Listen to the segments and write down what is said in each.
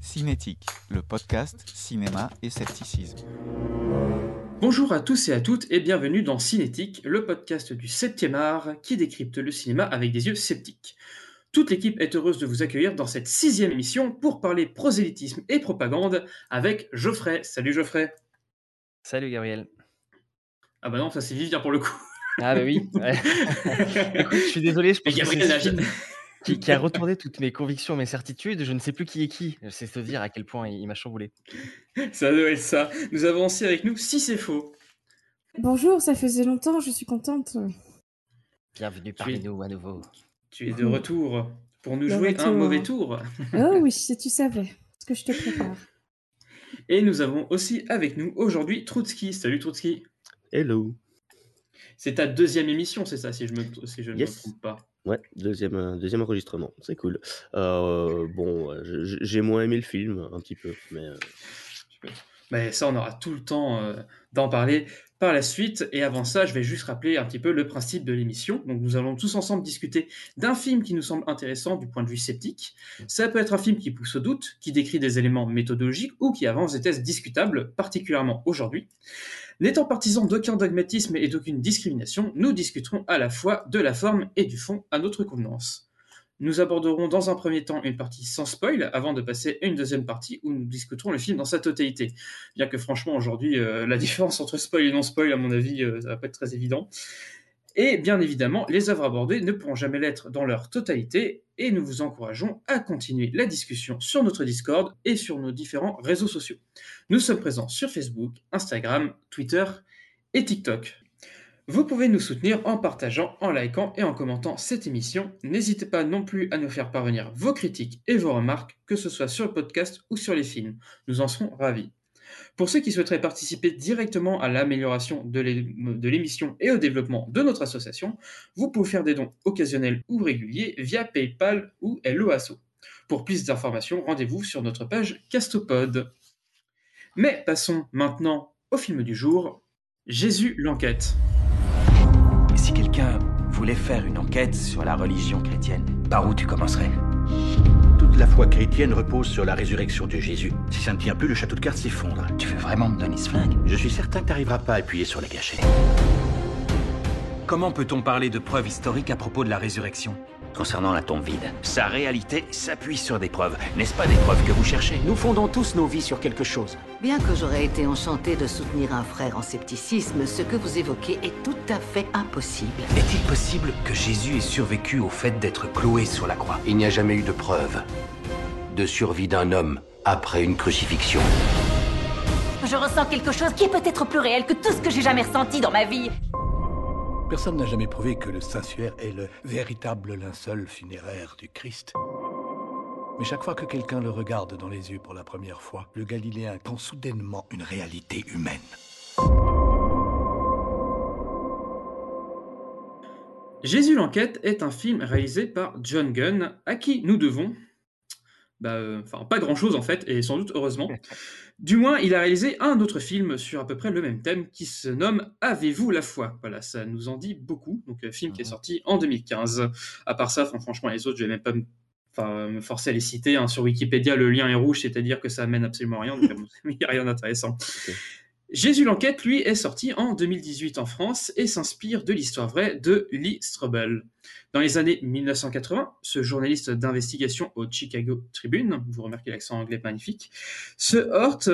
Cinétique, le podcast cinéma et scepticisme. Bonjour à tous et à toutes et bienvenue dans Cinétique, le podcast du 7e art qui décrypte le cinéma avec des yeux sceptiques. Toute l'équipe est heureuse de vous accueillir dans cette sixième émission pour parler prosélytisme et propagande avec Geoffrey. Salut Geoffrey. Salut Gabriel. Ah bah non, ça c'est Vivien pour le coup. Ah bah oui. Écoute, je suis désolé, je pense Mais que Gabriel qui, qui a retourné toutes mes convictions, mes certitudes. Je ne sais plus qui est qui. C'est te dire à quel point il, il m'a chamboulé. Ça doit être ça. Nous avons aussi avec nous si c'est faux. Bonjour, ça faisait longtemps, je suis contente. Bienvenue es- parmi nous à nouveau. Tu es de retour pour nous jouer un mauvais tour. Oh oui, si tu savais ce que je te prépare. Et nous avons aussi avec nous aujourd'hui Troutski. Salut Troutski. Hello. C'est ta deuxième émission, c'est ça, si je, me, si je ne Yes. me trompe pas. Ouais, deuxième, euh, deuxième enregistrement, c'est cool. Euh, bon, j'ai moins aimé le film, un petit peu, mais euh, Mais ça, on aura tout le temps euh, d'en parler par la suite. Et avant ça, je vais juste rappeler un petit peu le principe de l'émission. Donc, nous allons tous ensemble discuter d'un film qui nous semble intéressant du point de vue sceptique. Ça peut être un film qui pousse au doute, qui décrit des éléments méthodologiques ou qui avance des thèses discutables, particulièrement aujourd'hui. N'étant partisans d'aucun dogmatisme et d'aucune discrimination, nous discuterons à la fois de la forme et du fond à notre convenance. Nous aborderons dans un premier temps une partie sans spoil, avant de passer à une deuxième partie où nous discuterons le film dans sa totalité. Bien que franchement, aujourd'hui, euh, la différence entre spoil et non spoil, à mon avis, euh, ça va pas être très évident. Et bien évidemment, les œuvres abordées ne pourront jamais l'être dans leur totalité, et nous vous encourageons à continuer la discussion sur notre Discord et sur nos différents réseaux sociaux. Nous sommes présents sur Facebook, Instagram, Twitter et TikTok. Vous pouvez nous soutenir en partageant, en likant et en commentant cette émission. N'hésitez pas non plus à nous faire parvenir vos critiques et vos remarques, que ce soit sur le podcast ou sur les films. Nous en serons ravis. Pour ceux qui souhaiteraient participer directement à l'amélioration de l'é- de l'émission et au développement de notre association, vous pouvez faire des dons occasionnels ou réguliers via PayPal ou LOASO. Pour plus d'informations, rendez-vous sur notre page Castopod. Mais passons maintenant au film du jour, Jésus l'enquête. Si quelqu'un voulait faire une enquête sur la religion chrétienne, par où tu commencerais? Toute la foi chrétienne repose sur la résurrection de Jésus. Si ça ne tient plus, le château de cartes s'effondre. Tu veux vraiment me donner ce flingue? Je suis certain que tu n'arriveras pas à appuyer sur la gâchette. Comment peut-on parler de preuves historiques à propos de la résurrection? Concernant la tombe vide, Sa réalité s'appuie sur des preuves. N'est-ce pas des preuves que vous cherchez? Nous fondons tous nos vies sur quelque chose. Bien que j'aurais été enchantée de soutenir un frère en scepticisme, ce que vous évoquez est tout à fait impossible. Est-il possible que Jésus ait survécu au fait d'être cloué sur la croix? Il n'y a jamais eu de preuve de survie d'un homme après une crucifixion. Je ressens quelque chose qui est peut-être plus réel que tout ce que j'ai jamais ressenti dans ma vie. Personne n'a jamais prouvé que le Saint-Suaire est le véritable linceul funéraire du Christ. Mais chaque fois que quelqu'un le regarde dans les yeux pour la première fois, le Galiléen tend soudainement une réalité humaine. Jésus l'enquête est un film réalisé par John Gunn, à qui nous devons, bah, euh, enfin pas grand chose en fait, et sans doute heureusement. Du moins, il a réalisé un autre film sur à peu près le même thème qui se nomme Avez-vous la foi? Voilà, ça nous en dit beaucoup. Donc, un film qui est sorti en 2015. À part ça, franchement, les autres, je vais même pas me, enfin, me forcer à les citer. hein. Sur Wikipédia, le lien est rouge, c'est-à-dire que ça amène absolument à rien. Donc, il n'y a rien d'intéressant. Jésus l'enquête, lui, est sorti en 2018 en France et s'inspire de l'histoire vraie de Lee Strobel. Dans les années 1980, ce journaliste d'investigation au Chicago Tribune, vous remarquez l'accent anglais magnifique, se heurte,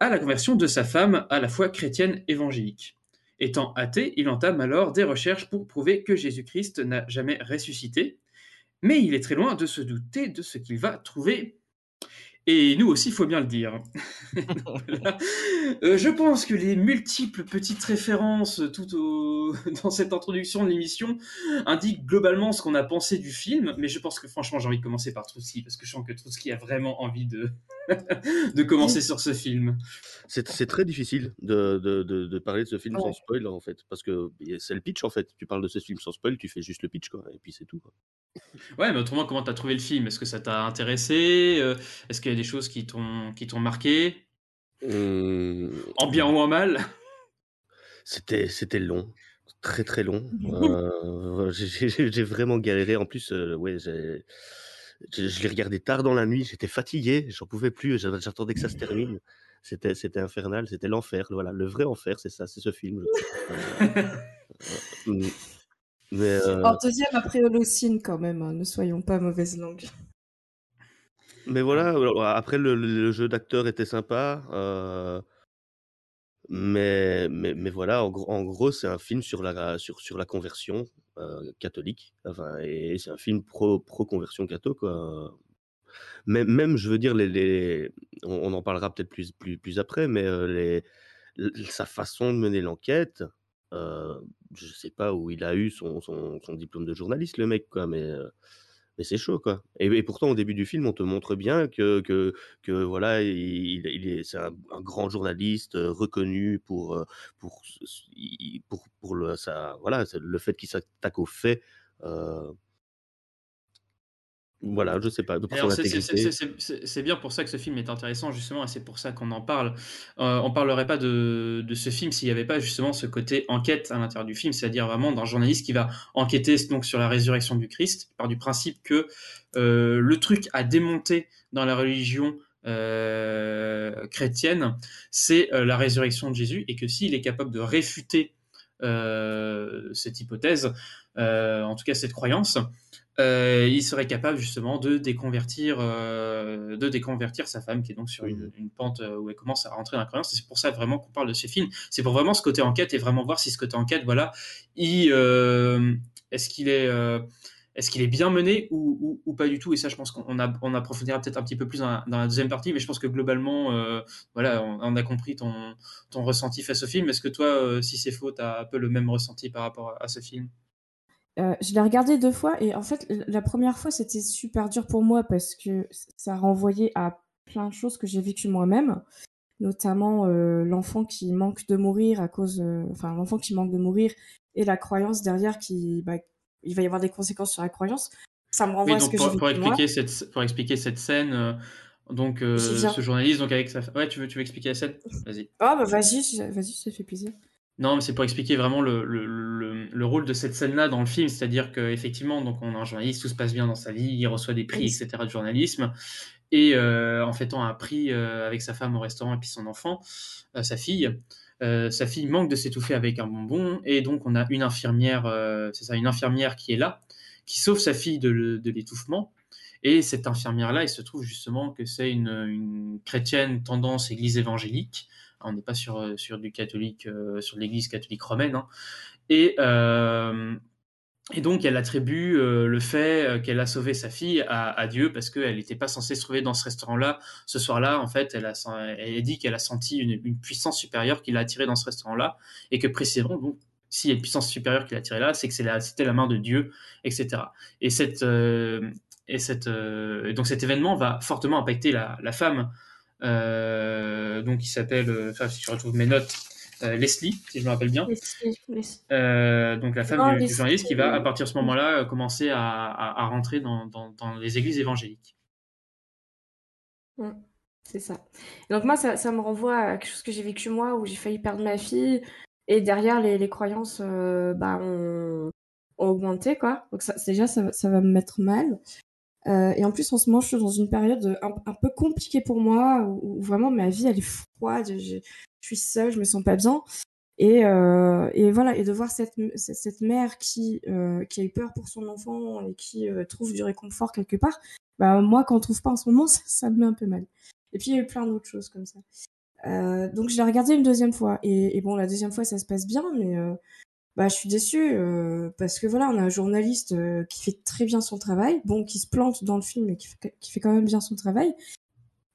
à la conversion de sa femme à la foi chrétienne évangélique. Étant athée, il entame alors des recherches pour prouver que Jésus-Christ n'a jamais ressuscité, mais il est très loin de se douter de ce qu'il va trouver et nous aussi, il faut bien le dire. Voilà. Euh, je pense que les multiples petites références tout au... dans cette introduction de l'émission indiquent globalement ce qu'on a pensé du film, mais je pense que franchement, j'ai envie de commencer par Trotsky, parce que je sens que Trotsky a vraiment envie de, de commencer sur ce film. C'est très difficile de, de, de, de parler de ce film sans spoil, en fait. Parce que c'est le pitch, en fait. Tu parles de ce film sans spoil, tu fais juste le pitch, quoi. Et puis c'est tout, quoi. Ouais, mais autrement, comment t'as trouvé le film? Est-ce que ça t'a intéressé? Euh, Est-ce y a des choses qui t'ont qui t'ont marqué Hum, En bien ou en mal C'était c'était long. Très, très long. Euh, j'ai vraiment galéré. En plus, euh, ouais, j'ai- je, je l'ai regardé tard dans la nuit. J'étais fatigué. J'en pouvais plus. j'a- J'attendais que ça se termine. C'était c'était infernal. C'était l'enfer. Voilà, le vrai enfer, c'est ça. C'est ce film. Euh, hum. Mais euh, En deuxième après Holocene quand même, hein, ne soyons pas mauvaise langue. Mais voilà, après le, jeu d'acteur était sympa, euh, mais, mais, mais voilà, en, gros- c'est un film sur la, sur, la conversion euh, catholique, enfin, et c'est un film pro, pro-conversion catho, quoi. Même, je veux dire, les, on, en parlera peut-être plus, plus, plus après, mais euh, les, sa façon de mener l'enquête, euh, je sais pas où il a eu son, son, diplôme de journaliste, le mec, quoi, mais, mais c'est chaud, quoi. Et, pourtant, au début du film, on te montre bien que, que, que voilà, il, est, c'est un, grand journaliste euh, reconnu pour, euh, pour, pour, le, ça, voilà, le fait qu'il s'attaque aux faits. euh, voilà, je sais pas, c'est- bien pour ça que ce film est intéressant, justement, et c'est pour ça qu'on en parle. Euh, on parlerait pas de, de ce film s'il n'y avait pas justement ce côté enquête à l'intérieur du film, c'est-à-dire vraiment d'un journaliste qui va enquêter donc sur la résurrection du Christ, par du principe que euh, le truc à démonter dans la religion euh, chrétienne, c'est euh, la résurrection de Jésus, et que s'il est capable de réfuter cette hypothèse, en tout cas cette croyance, euh, il serait capable justement de déconvertir, euh, de déconvertir sa femme qui est donc sur une, une pente euh, où elle commence à rentrer dans la croyance. C'est pour ça vraiment qu'on parle de ce film. C'est pour vraiment ce côté enquête et vraiment voir si ce côté enquête, voilà, il, euh, est-ce qu'il est, est-ce qu'il est bien mené ou, ou, ou pas du tout Et ça, je pense qu'on a, on approfondira peut-être un petit peu plus dans la, dans la deuxième partie, mais je pense que globalement, euh, voilà, on, on a compris ton, ton ressenti face au film. Est-ce que toi, euh, si c'est faux, tu as un peu le même ressenti par rapport à, à ce film? Euh, je l'ai regardé deux fois et en fait, la première fois, c'était super dur pour moi parce que ça renvoyait à plein de choses que j'ai vécues moi-même, notamment euh, l'enfant qui manque de mourir à cause, euh, enfin l'enfant qui manque de mourir et la croyance derrière qui, bah, il va y avoir des conséquences sur la croyance. Ça me renvoie Oui, à ce que pour, vécu pour moi. expliquer cette, pour expliquer cette scène, donc ce journaliste, donc avec sa, ouais, tu veux, tu veux expliquer la scène? Vas-y. Ah bah vas-y, vas-y, ça fait plaisir. Non, mais c'est pour expliquer vraiment le, le, le, le rôle de cette scène-là dans le film, c'est-à-dire qu'effectivement, donc on a un journaliste, tout se passe bien dans sa vie, il reçoit des prix, Oui. etc. de journalisme, et euh, en fêtant un prix euh, avec sa femme au restaurant et puis son enfant, euh, sa fille, euh, sa fille manque de s'étouffer avec un bonbon, et donc on a une infirmière, c'est ça, une infirmière qui est là, qui sauve sa fille de, de l'étouffement, et cette infirmière-là, il se trouve justement que c'est une, une chrétienne tendance église évangélique. On n'est pas sur, euh, du catholique, euh, sur l'église catholique romaine. hein. Et, euh, et donc, elle attribue le fait qu'elle a sauvé sa fille à, Dieu parce qu'elle n'était pas censée se trouver dans ce restaurant-là. Ce soir-là, en fait, elle a, dit qu'elle a senti une, puissance supérieure qui l'a attirée dans ce restaurant-là et que précisément, donc, s'il y a une puissance supérieure qui l'a attirée là, c'est que c'était la main de Dieu, etc. Et donc cet événement va fortement impacter la, femme, donc qui s'appelle, euh, enfin si je retrouve mes notes, euh, Leslie, si je me rappelle bien. Leslie, Leslie. Euh, donc la femme Non, du, journaliste qui va à partir de ce moment-là euh, commencer à, à- à rentrer dans, dans- dans les églises évangéliques. C'est ça. Et donc moi, ça, ça me renvoie à quelque chose que j'ai vécu moi, où j'ai failli perdre ma fille, et derrière, les, les croyances euh, bah, ont, ont augmenté, quoi. Donc ça, déjà, ça va me mettre mal. Euh, et en plus, en ce moment, je suis dans une période un, peu compliquée pour moi, où, vraiment ma vie, elle est froide, je, suis seule, je me sens pas bien. Et, euh, et voilà, et de voir cette, cette mère qui, euh, qui a eu peur pour son enfant et qui euh, trouve du réconfort quelque part, bah, moi, quand on trouve pas en ce moment, ça, ça me met un peu mal. Et puis, il y a eu plein d'autres choses comme ça. Euh, donc, je l'ai regardé une deuxième fois. Et, et bon, la deuxième fois, ça se passe bien, mais euh, bah, je suis déçue euh, parce que voilà, on a un journaliste euh, qui fait très bien son travail, bon, qui se plante dans le film, mais qui fait, qui fait quand même bien son travail,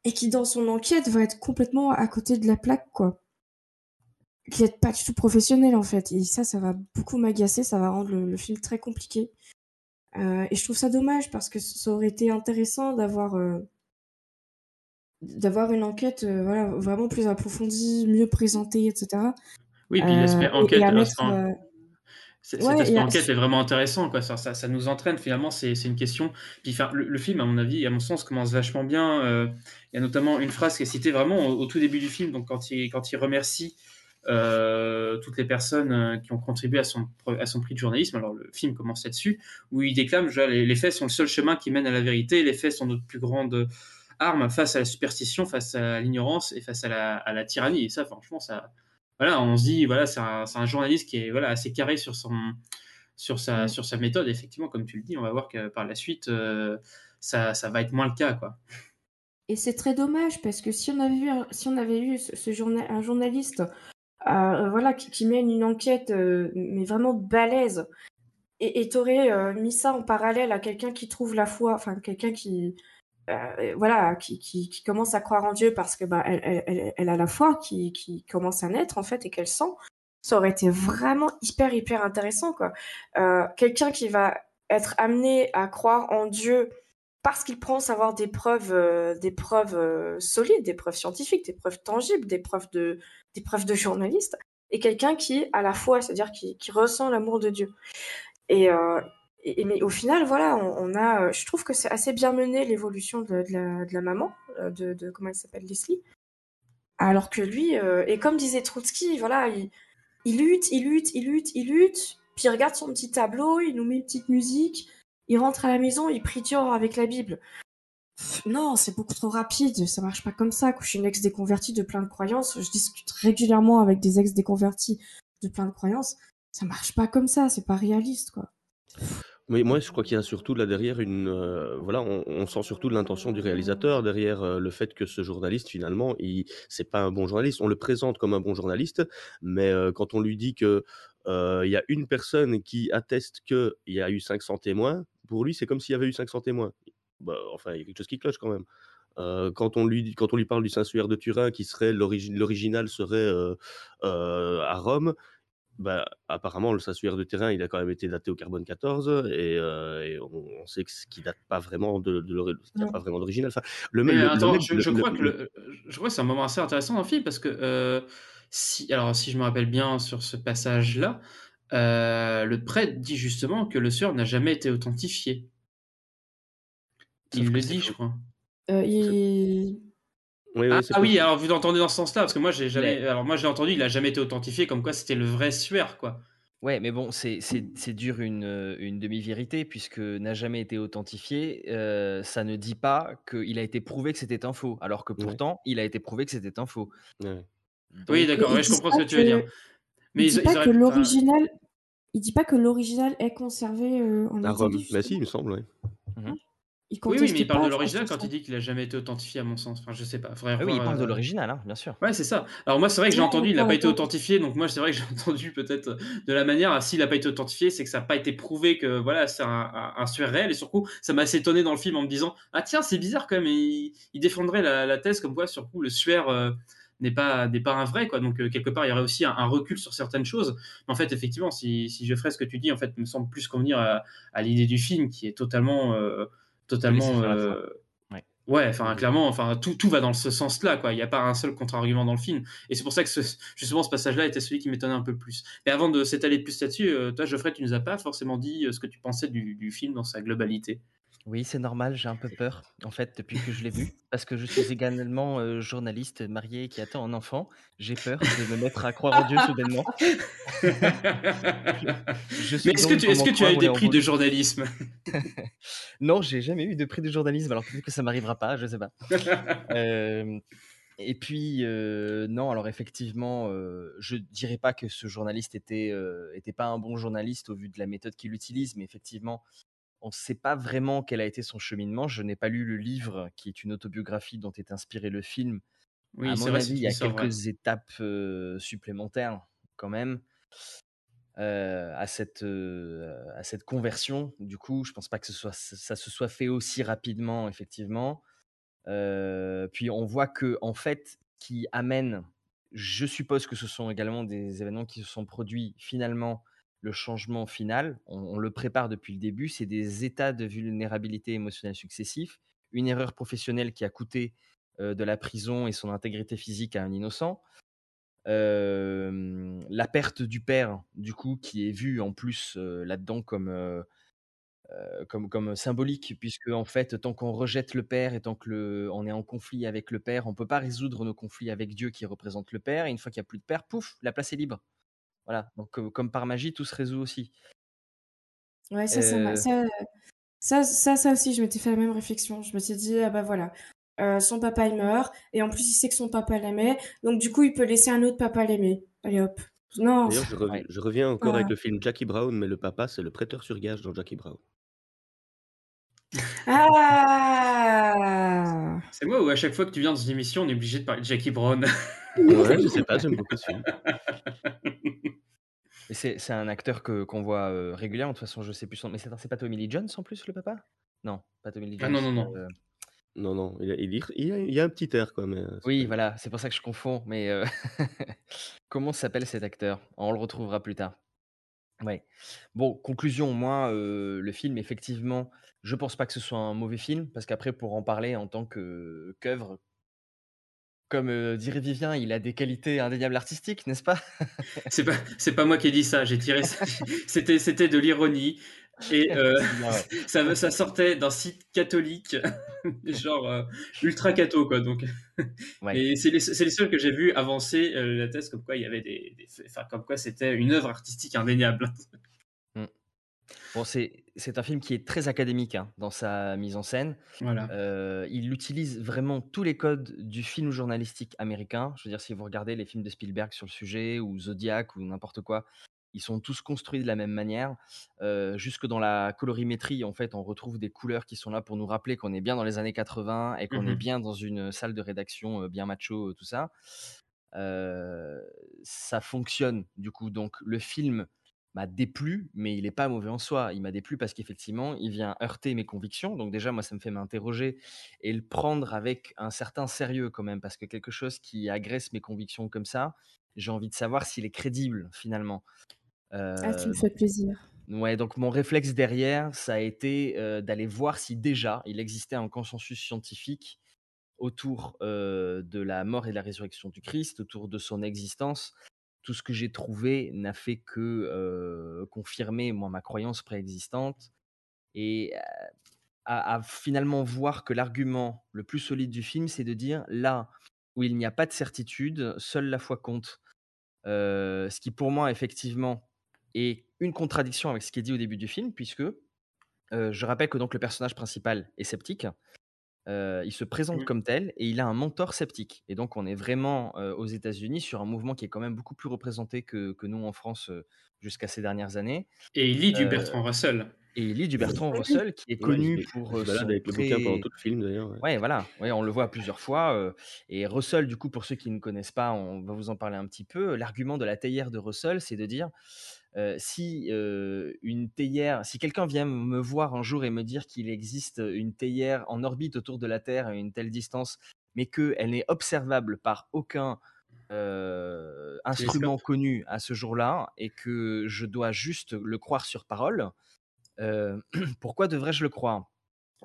et qui, dans son enquête, va être complètement à côté de la plaque, quoi. Qui est pas du tout professionnel, en fait. Et ça, ça va beaucoup m'agacer, ça va rendre le, le film très compliqué. Euh, et je trouve ça dommage parce que ça aurait été intéressant d'avoir euh, d'avoir une enquête, voilà, vraiment plus approfondie, mieux présentée et cetera. Oui, puis l'aspect enquête, et à mettre, heu c cet ouais enquête est vraiment intéressant, quoi. Ça ça ça nous entraîne finalement, c'est une question puis enfin, le le film, à mon avis, à mon sens, commence vachement bien, heu, il y a notamment une phrase qui est citée vraiment au au tout début du film, donc quand il quand il remercie, heu, toutes les personnes, heu, qui ont contribué à son à son prix de journalisme. Alors le film commence là-dessus, où il déclame, déjà: «Les les faits sont le seul chemin qui mène à la vérité, les faits sont notre plus grande arme face à la superstition, face à l'ignorance et face à la à la tyrannie» et ça franchement ça voilà, on se dit, voilà, c'est un journaliste qui est, voilà, assez carré sur son sur sa sur sa méthode. Effectivement, comme tu le dis, on va voir que par la suite, heu, ça ça va être moins le cas, quoi. Et c'est très dommage parce que si on avait eu un si on avait eu ce ce journa un journaliste, heu, voilà, qui qui mène une enquête, heu, mais vraiment balèze et et tu aurais, heu, mis ça en parallèle à quelqu'un qui trouve la foi, enfin quelqu'un qui, heu, voilà, qui qui commence à croire en Dieu parce que, bah, elle a la foi qui qui commence à naître en fait et qu'elle sent. Ça aurait été vraiment hyper, hyper intéressant, quoi. Heu, quelqu'un qui va être amené à croire en Dieu parce qu'il pense avoir des preuves, heu, des preuves, solides, des preuves scientifiques, des preuves tangibles, des preuves de des preuves de journaliste et quelqu'un qui a la foi, c'est-à-dire qui qui ressent l'amour de Dieu et et mais au final, voilà, on a, heu je trouve que c'est assez bien mené l'évolution de la maman, heu, de de comment elle s'appelle? Leslie. Alors que lui, heu et comme disait Trotsky, voilà, il il lutte, il lutte, il lutte, il lutte, puis il regarde son petit tableau, il nous met une petite musique, il rentre à la maison, il prie Dieu avec la Bible. Non, c'est beaucoup trop rapide, ça marche pas comme ça, quoi. Je suis une ex-déconvertie de plein de croyances, je discute régulièrement avec des ex-déconvertis de plein de croyances. Ça marche pas comme ça, c'est pas réaliste, quoi. Oui, moi, je crois qu'il y a surtout là derrière une, heu, voilà, on sent surtout l'intention du réalisateur derrière, heu, le fait que ce journaliste finalement, il c'est pas un bon journaliste. On le présente comme un bon journaliste, mais heu, quand on lui dit que, il y a une personne qui atteste qu'il y a eu 500 témoins, pour lui, c'est comme s'il y avait eu 500 témoins. Bah, enfin, il y a quelque chose qui cloche quand même. Quand on lui quand on lui parle du Saint-Suaire de Turin qui serait l'origi l'original serait, à Rome, bah, apparemment le Saint-Suaire de Turin, il a quand même été daté au carbone 14 et et on on sait que ce qui date pas vraiment de de pas vraiment d'original. Enfin, le le attends, je le je le crois que le le, heu, je crois que c'est un moment assez intéressant dans le film parce que, heu, si alors si je me rappelle bien sur ce passage-là, heu, le prêtre dit justement que le suaire n'a jamais été authentifié. Il le dit, je crois. Il Oui, oui, c'est Ah oui, alors vous l'entendez dans ce sens-là, parce que moi j'ai Mais jamais alors moi j'ai entendu, il a jamais été authentifié comme quoi c'était le vrai suaire, quoi. Ouais, mais bon, c'est c'est c'est dire une, heu, une demi-vérité puisque n'a jamais été authentifié, heu, ça ne dit pas qu'il a été prouvé que c'était un faux, alors que Ouais. pourtant il a été prouvé que c'était un faux. Ouais. Oui, Donc mais d'accord, ouais, je comprends ce que tu veux dire. que il Mais ils dit ils pas que l'original il dit pas que l'original est conservé, heu, en À Italie Rome. Bah si, il me semble, ouais. Mmh Ouais. Il Oui, oui, mais il parle de l'original quand il dit qu'il a jamais été authentifié à mon sens. Enfin, je sais pas, faudrait Ah oui, il parle de heu l'original, hein, bien sûr. ouais, c'est ça. Alors moi, c'est vrai que j'ai Ouais, entendu, il a d'accord, pas été authentifié, donc moi, c'est vrai que j'ai entendu peut-être, de la manière, ah, s'il a pas été authentifié, c'est que ça a pas été prouvé que, voilà, c'est un un réel et surtout, ça m'a assez étonné dans le film en me disant: «Ah tiens, c'est bizarre quand même» il il défendrait la la thèse comme quoi, sur le suaire, heu, n'est pas n'est pas un vrai, quoi. Donc heu, quelque part, il y aurait aussi un un recul sur certaines choses. Mais en fait, effectivement, si si je ferais ce que tu dis, en fait, me semble plus convenir à à l'idée du film qui est totalement, totalement, heu Ouais. ouais, enfin, clairement, enfin, tout tout va dans ce sens-là, quoi. Il y a pas un seul contre-argument dans le film et c'est pour ça que ce justement, ce passage-là était celui qui m'étonnait un peu plus. Et avant de s'étaler plus là-dessus, heu, toi, Geoffrey, tu nous as pas forcément dit, heu, ce que tu pensais du du film dans sa globalité? Oui, c'est normal, j'ai un peu peur, en fait, depuis que je l'ai vu, parce que je suis également, journaliste marié qui attend un enfant. J'ai peur de me mettre à croire en Dieu soudainement. Je je Mais suis est-ce que donc tu est-ce que tu as eu des prix de journalisme? Non, j'ai jamais eu de prix de journalisme, alors peut-être que ça m'arrivera pas, je sais pas. Et puis, non, alors effectivement, heu, je dirais pas que ce journaliste était, était pas un bon journaliste au vu de la méthode qu'il utilise, mais effectivement, on sait pas vraiment quel a été son cheminement. Je n'ai pas lu le livre qui est une autobiographie dont est inspiré le film. À Oui, c'est mon avis, il y a quelques étapes, supplémentaires quand même à cette, à cette conversion. Du coup, je pense pas que ce soit ç ça se soit fait aussi rapidement, effectivement. Puis on voit qu'en fait, qui amène je suppose que ce sont également des événements qui se sont produits finalement, le changement final, on le prépare depuis le début, c'est des états de vulnérabilité émotionnelle successifs, une erreur professionnelle qui a coûté, euh, de la prison et son intégrité physique à un innocent. Euh, la perte du père, du coup, qui est vue en plus euh, là-dedans comme, comme, comme symbolique, puisque en fait, tant qu'on rejette le père et tant que le, on est en conflit avec le père, on peut pas résoudre nos conflits avec Dieu qui représente le père. Et une fois qu'il n'y a plus de père, pouf, la place est libre. Voilà. Donc, euh, comme par magie, tout se résout aussi. Ouais, ça, ça, Euh, ça, ça, ça, ça aussi, je m'étais fait la même réflexion. Je me suis dit, ah bah voilà, euh, son papa il meurt, et en plus il sait que son papa l'aimait, donc du coup il peut laisser un autre papa l'aimer. Allez hop. Non. D'ailleurs, je, rev- Ouais. je reviens encore Voilà. avec le film Jackie Brown, mais le papa, c'est le prêteur sur gage dans Jackie Brown. Ah C'est moi ou à chaque fois que tu viens dans une émission, on est obligé de parler de Jackie Brown Ouais, je sais pas, j'aime beaucoup ce film. C'est c'est un acteur que qu'on voit euh, régulièrement. De toute façon, je sais plus son. Mais c'est c'est pas Tommy Lee Jones en plus, le papa? Non, pas Tommy Lee Ah Jones. non, non, non. euh, Non, non, il, a- il, y- il y a, il y a un petit air, quoi, mais... euh, c'est Oui, pas- voilà, c'est pour ça que je confonds. Mais euh, comment s'appelle cet acteur? On le retrouvera plus tard. Ouais. Bon, conclusion, moi, euh, le film, effectivement, je pense pas que ce soit un mauvais film, parce qu'après, pour en parler en tant que qu'œuvre, comme euh, dirait Vivien, il a des qualités indéniables artistiques, n'est-ce pas? C'est pas, c'est pas moi qui ai dit ça, j'ai tiré ça. C'était, c'était de l'ironie. Et euh, C'est bien, ouais. ça, ça sortait d'un site catholique, genre euh, ultra catho, quoi. Donc, Ouais. et c'est les, les seuls que j'ai vu avancer euh, la thèse comme quoi il y avait des, comme quoi c'était une œuvre artistique indéniable. Bon, c'est c'est un film qui est très académique hein, dans sa mise en scène. Voilà. Euh, il utilise vraiment tous les codes du film journalistique américain. Je veux dire, si vous regardez les films de Spielberg sur le sujet, ou Zodiac, ou n'importe quoi, ils sont tous construits de la même manière. Euh, jusque dans la colorimétrie, en fait, on retrouve des couleurs qui sont là pour nous rappeler qu'on est bien dans les années 80 et qu'on est Mhm. bien dans une salle de rédaction euh, bien macho, euh, tout ça. Euh, ça fonctionne, du coup. Donc, le film m'a déplu, mais il n'est pas mauvais en soi. Il m'a déplu parce qu'effectivement, il vient heurter mes convictions. Donc déjà, moi, ça me fait m'interroger et le prendre avec un certain sérieux quand même, parce que quelque chose qui agresse mes convictions comme ça, j'ai envie de savoir s'il est crédible finalement. Ah, tu Euh, me fais plaisir. Ouais, donc mon réflexe derrière, ça a été euh, d'aller voir si déjà il existait un consensus scientifique autour euh, de la mort et de la résurrection du Christ, autour de son existence. Tout ce que j'ai trouvé n'a fait que confirmer moi ma croyance préexistante et à, finalement voir que l'argument le plus solide du film, c'est de dire là où il n'y a pas de certitude, seule la foi compte. Ce qui pour moi effectivement est une contradiction avec ce qui est dit au début du film, puisque je rappelle que donc le personnage principal est sceptique. Euh, il se présente Mhm. comme tel et il a un mentor sceptique. Et donc on est vraiment euh, aux États-Unis sur un mouvement qui est quand même beaucoup plus représenté que, que nous en France euh, jusqu'à ces dernières années. Et il lit du Euh, Bertrand Russell. Et il lit du Bertrand. Russell, qui est Ouais, connu il, il pour se euh, balade avec le bouquin pendant tout le film, d'ailleurs. ouais. Ouais, voilà. Ouais, on le voit plusieurs fois. euh, et Russell, du coup, pour ceux qui ne connaissent pas, on va vous en parler un petit peu. L'argument de la théière de Russell, c'est de dire euh, si euh, une théière, si quelqu'un vient me voir un jour et me dire qu'il existe une théière en orbite autour de la Terre à une telle distance, mais qu'elle n'est observable par aucun euh, instrument connu à ce jour-là et que je dois juste le croire sur parole, pourquoi devrais-je le croire?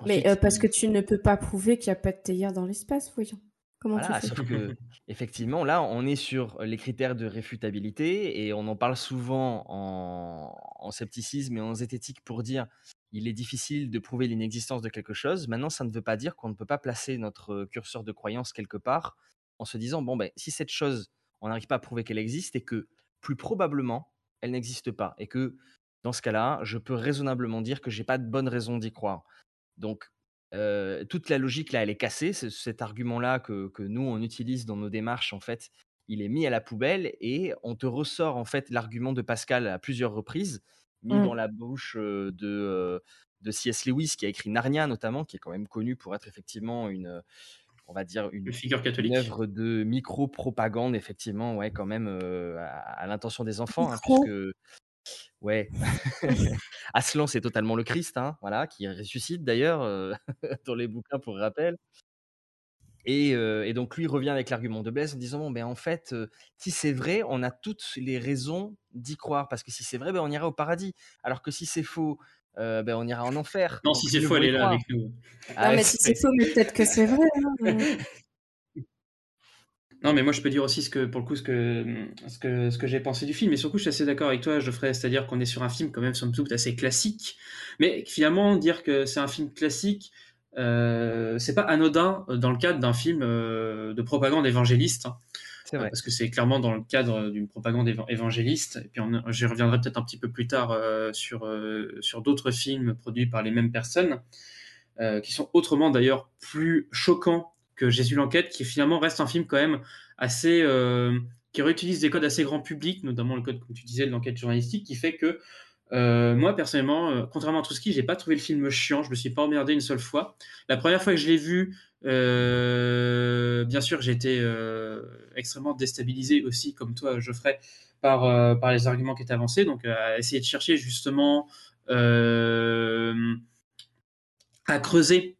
Mais parce que tu ne peux pas prouver qu'il n'y a pas de théière dans l'espace, voyons. Comment Voilà, tu fais sauf que effectivement, là, on est sur les critères de réfutabilité et on en parle souvent en, en scepticisme et en zététique pour dire il est difficile de prouver l'inexistence de quelque chose. Maintenant, ça ne veut pas dire qu'on ne peut pas placer notre curseur de croyance quelque part en se disant bon ben si cette chose, on n'arrive pas à prouver qu'elle existe et que plus probablement elle n'existe pas et que dans ce cas-là, je peux raisonnablement dire que j'ai pas de bonne raison d'y croire. Donc euh, toute la logique là, elle est cassée. Ce- cet argument-là que, que nous on utilise dans nos démarches, en fait, il est mis à la poubelle et on te ressort en fait l'argument de Pascal à plusieurs reprises, mis Mm. dans la bouche de, de C.S. Lewis qui a écrit Narnia notamment, qui est quand même connu pour être effectivement une, on va dire une, Une figure une catholique. œuvre de micro-propagande, effectivement, ouais, quand même euh, à, à l'intention des enfants, hein, Micro. puisque Ouais. Aslan, c'est totalement le Christ, hein, voilà, qui ressuscite d'ailleurs euh, dans les bouquins pour rappel. Et, euh, et donc lui revient avec l'argument de Blaise en disant bon ben en fait euh, si c'est vrai on a toutes les raisons d'y croire parce que si c'est vrai ben on ira au paradis alors que si c'est faux euh, ben on ira en enfer Non, donc si c'est faux, elle est là avec nous. Ah Non, mais si c'est faux, mais peut-être que c'est vrai. hein. Non, mais moi je peux dire aussi ce que, pour le coup, ce que, ce que, ce que j'ai pensé du film. Et surtout, je suis assez d'accord avec toi, Geoffrey. C'est-à-dire qu'on est sur un film, quand même, somme toute, assez classique. Mais finalement, dire que c'est un film classique, euh, c'est pas anodin dans le cadre d'un film euh, de propagande évangéliste. hein. C'est vrai. Parce que c'est clairement dans le cadre d'une propagande éva- évangéliste. Et puis j'y reviendrai peut-être un petit peu plus tard euh, sur, euh, sur d'autres films produits par les mêmes personnes, qui sont autrement d'ailleurs plus choquants que Jésus l'enquête, qui finalement reste un film quand même assez... euh, qui réutilise des codes assez grand public, notamment le code, comme tu disais, de l'enquête journalistique, qui fait que euh, moi, personnellement, euh, contrairement à Trotsky, j'ai pas trouvé le film chiant. Je me suis pas emmerdé une seule fois. La première fois que je l'ai vu, bien sûr, euh, extrêmement déstabilisé aussi, comme toi, Geoffrey, par, par les arguments qui étaient avancés. Donc, à essayer de chercher justement à creuser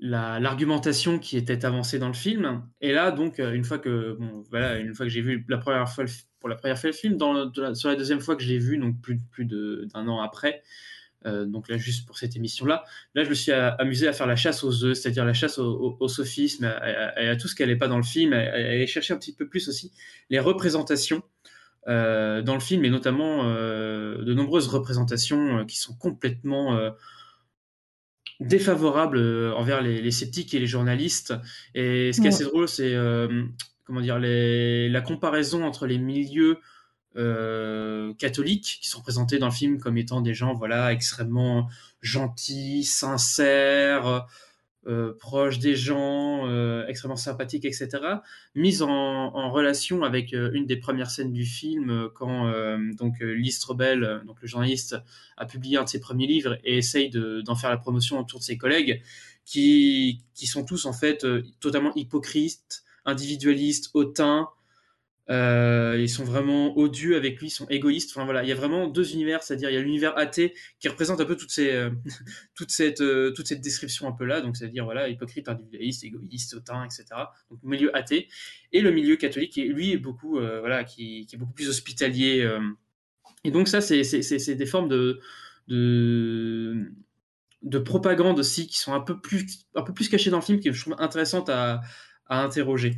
la- l'argumentation qui était avancée dans le film. Et là, donc, euh, une fois que, bon, voilà, une fois que j'ai vu la première fois pour la première fois le film, dans sur la deuxième fois que je l'ai vu, donc plus, plus d'un an après, euh, donc là, juste pour cette émission-là, là, je me suis amusé à faire la chasse aux œufs, c'est-à-dire la chasse au, au- sophisme, à, tout ce qui n'allait pas dans le film, à, à aller chercher un petit peu plus aussi les représentations euh, dans le film, et notamment de nombreuses représentations qui sont complètement défavorables euh, envers les, les sceptiques et les journalistes. Et ce qui est assez drôle, c'est euh, comment dire les, la comparaison entre les milieux euh, catholiques qui sont présentés dans le film comme étant des gens voilà extrêmement gentils, sincères, euh, proches des gens, euh, extrêmement sympathiques, etc. Mise en, en relation avec euh, une des premières scènes du film euh, quand donc Lee Strobel, donc le journaliste, a publié un de ses premiers livres et essaye de- d'en faire la promotion autour de ses collègues qui, qui sont tous en fait totalement hypocrites, individualistes, hautains. Euh, ils sont vraiment odieux avec lui, ils sont égoïstes. Enfin voilà, il y a vraiment deux univers, c'est-à-dire il y a l'univers athée qui représente un peu toutes ces, euh, toute cette, euh, toute cette description un peu là, donc c'est-à-dire voilà, hypocrite, individualiste, égoïste, hautain, etc. Donc milieu athée et le milieu catholique qui lui est beaucoup euh, voilà, qui, est beaucoup plus hospitalier. et donc ça, c'est des formes de, de de propagande aussi qui sont un peu plus un peu plus cachées dans le film, qui je trouve intéressantes à, à interroger.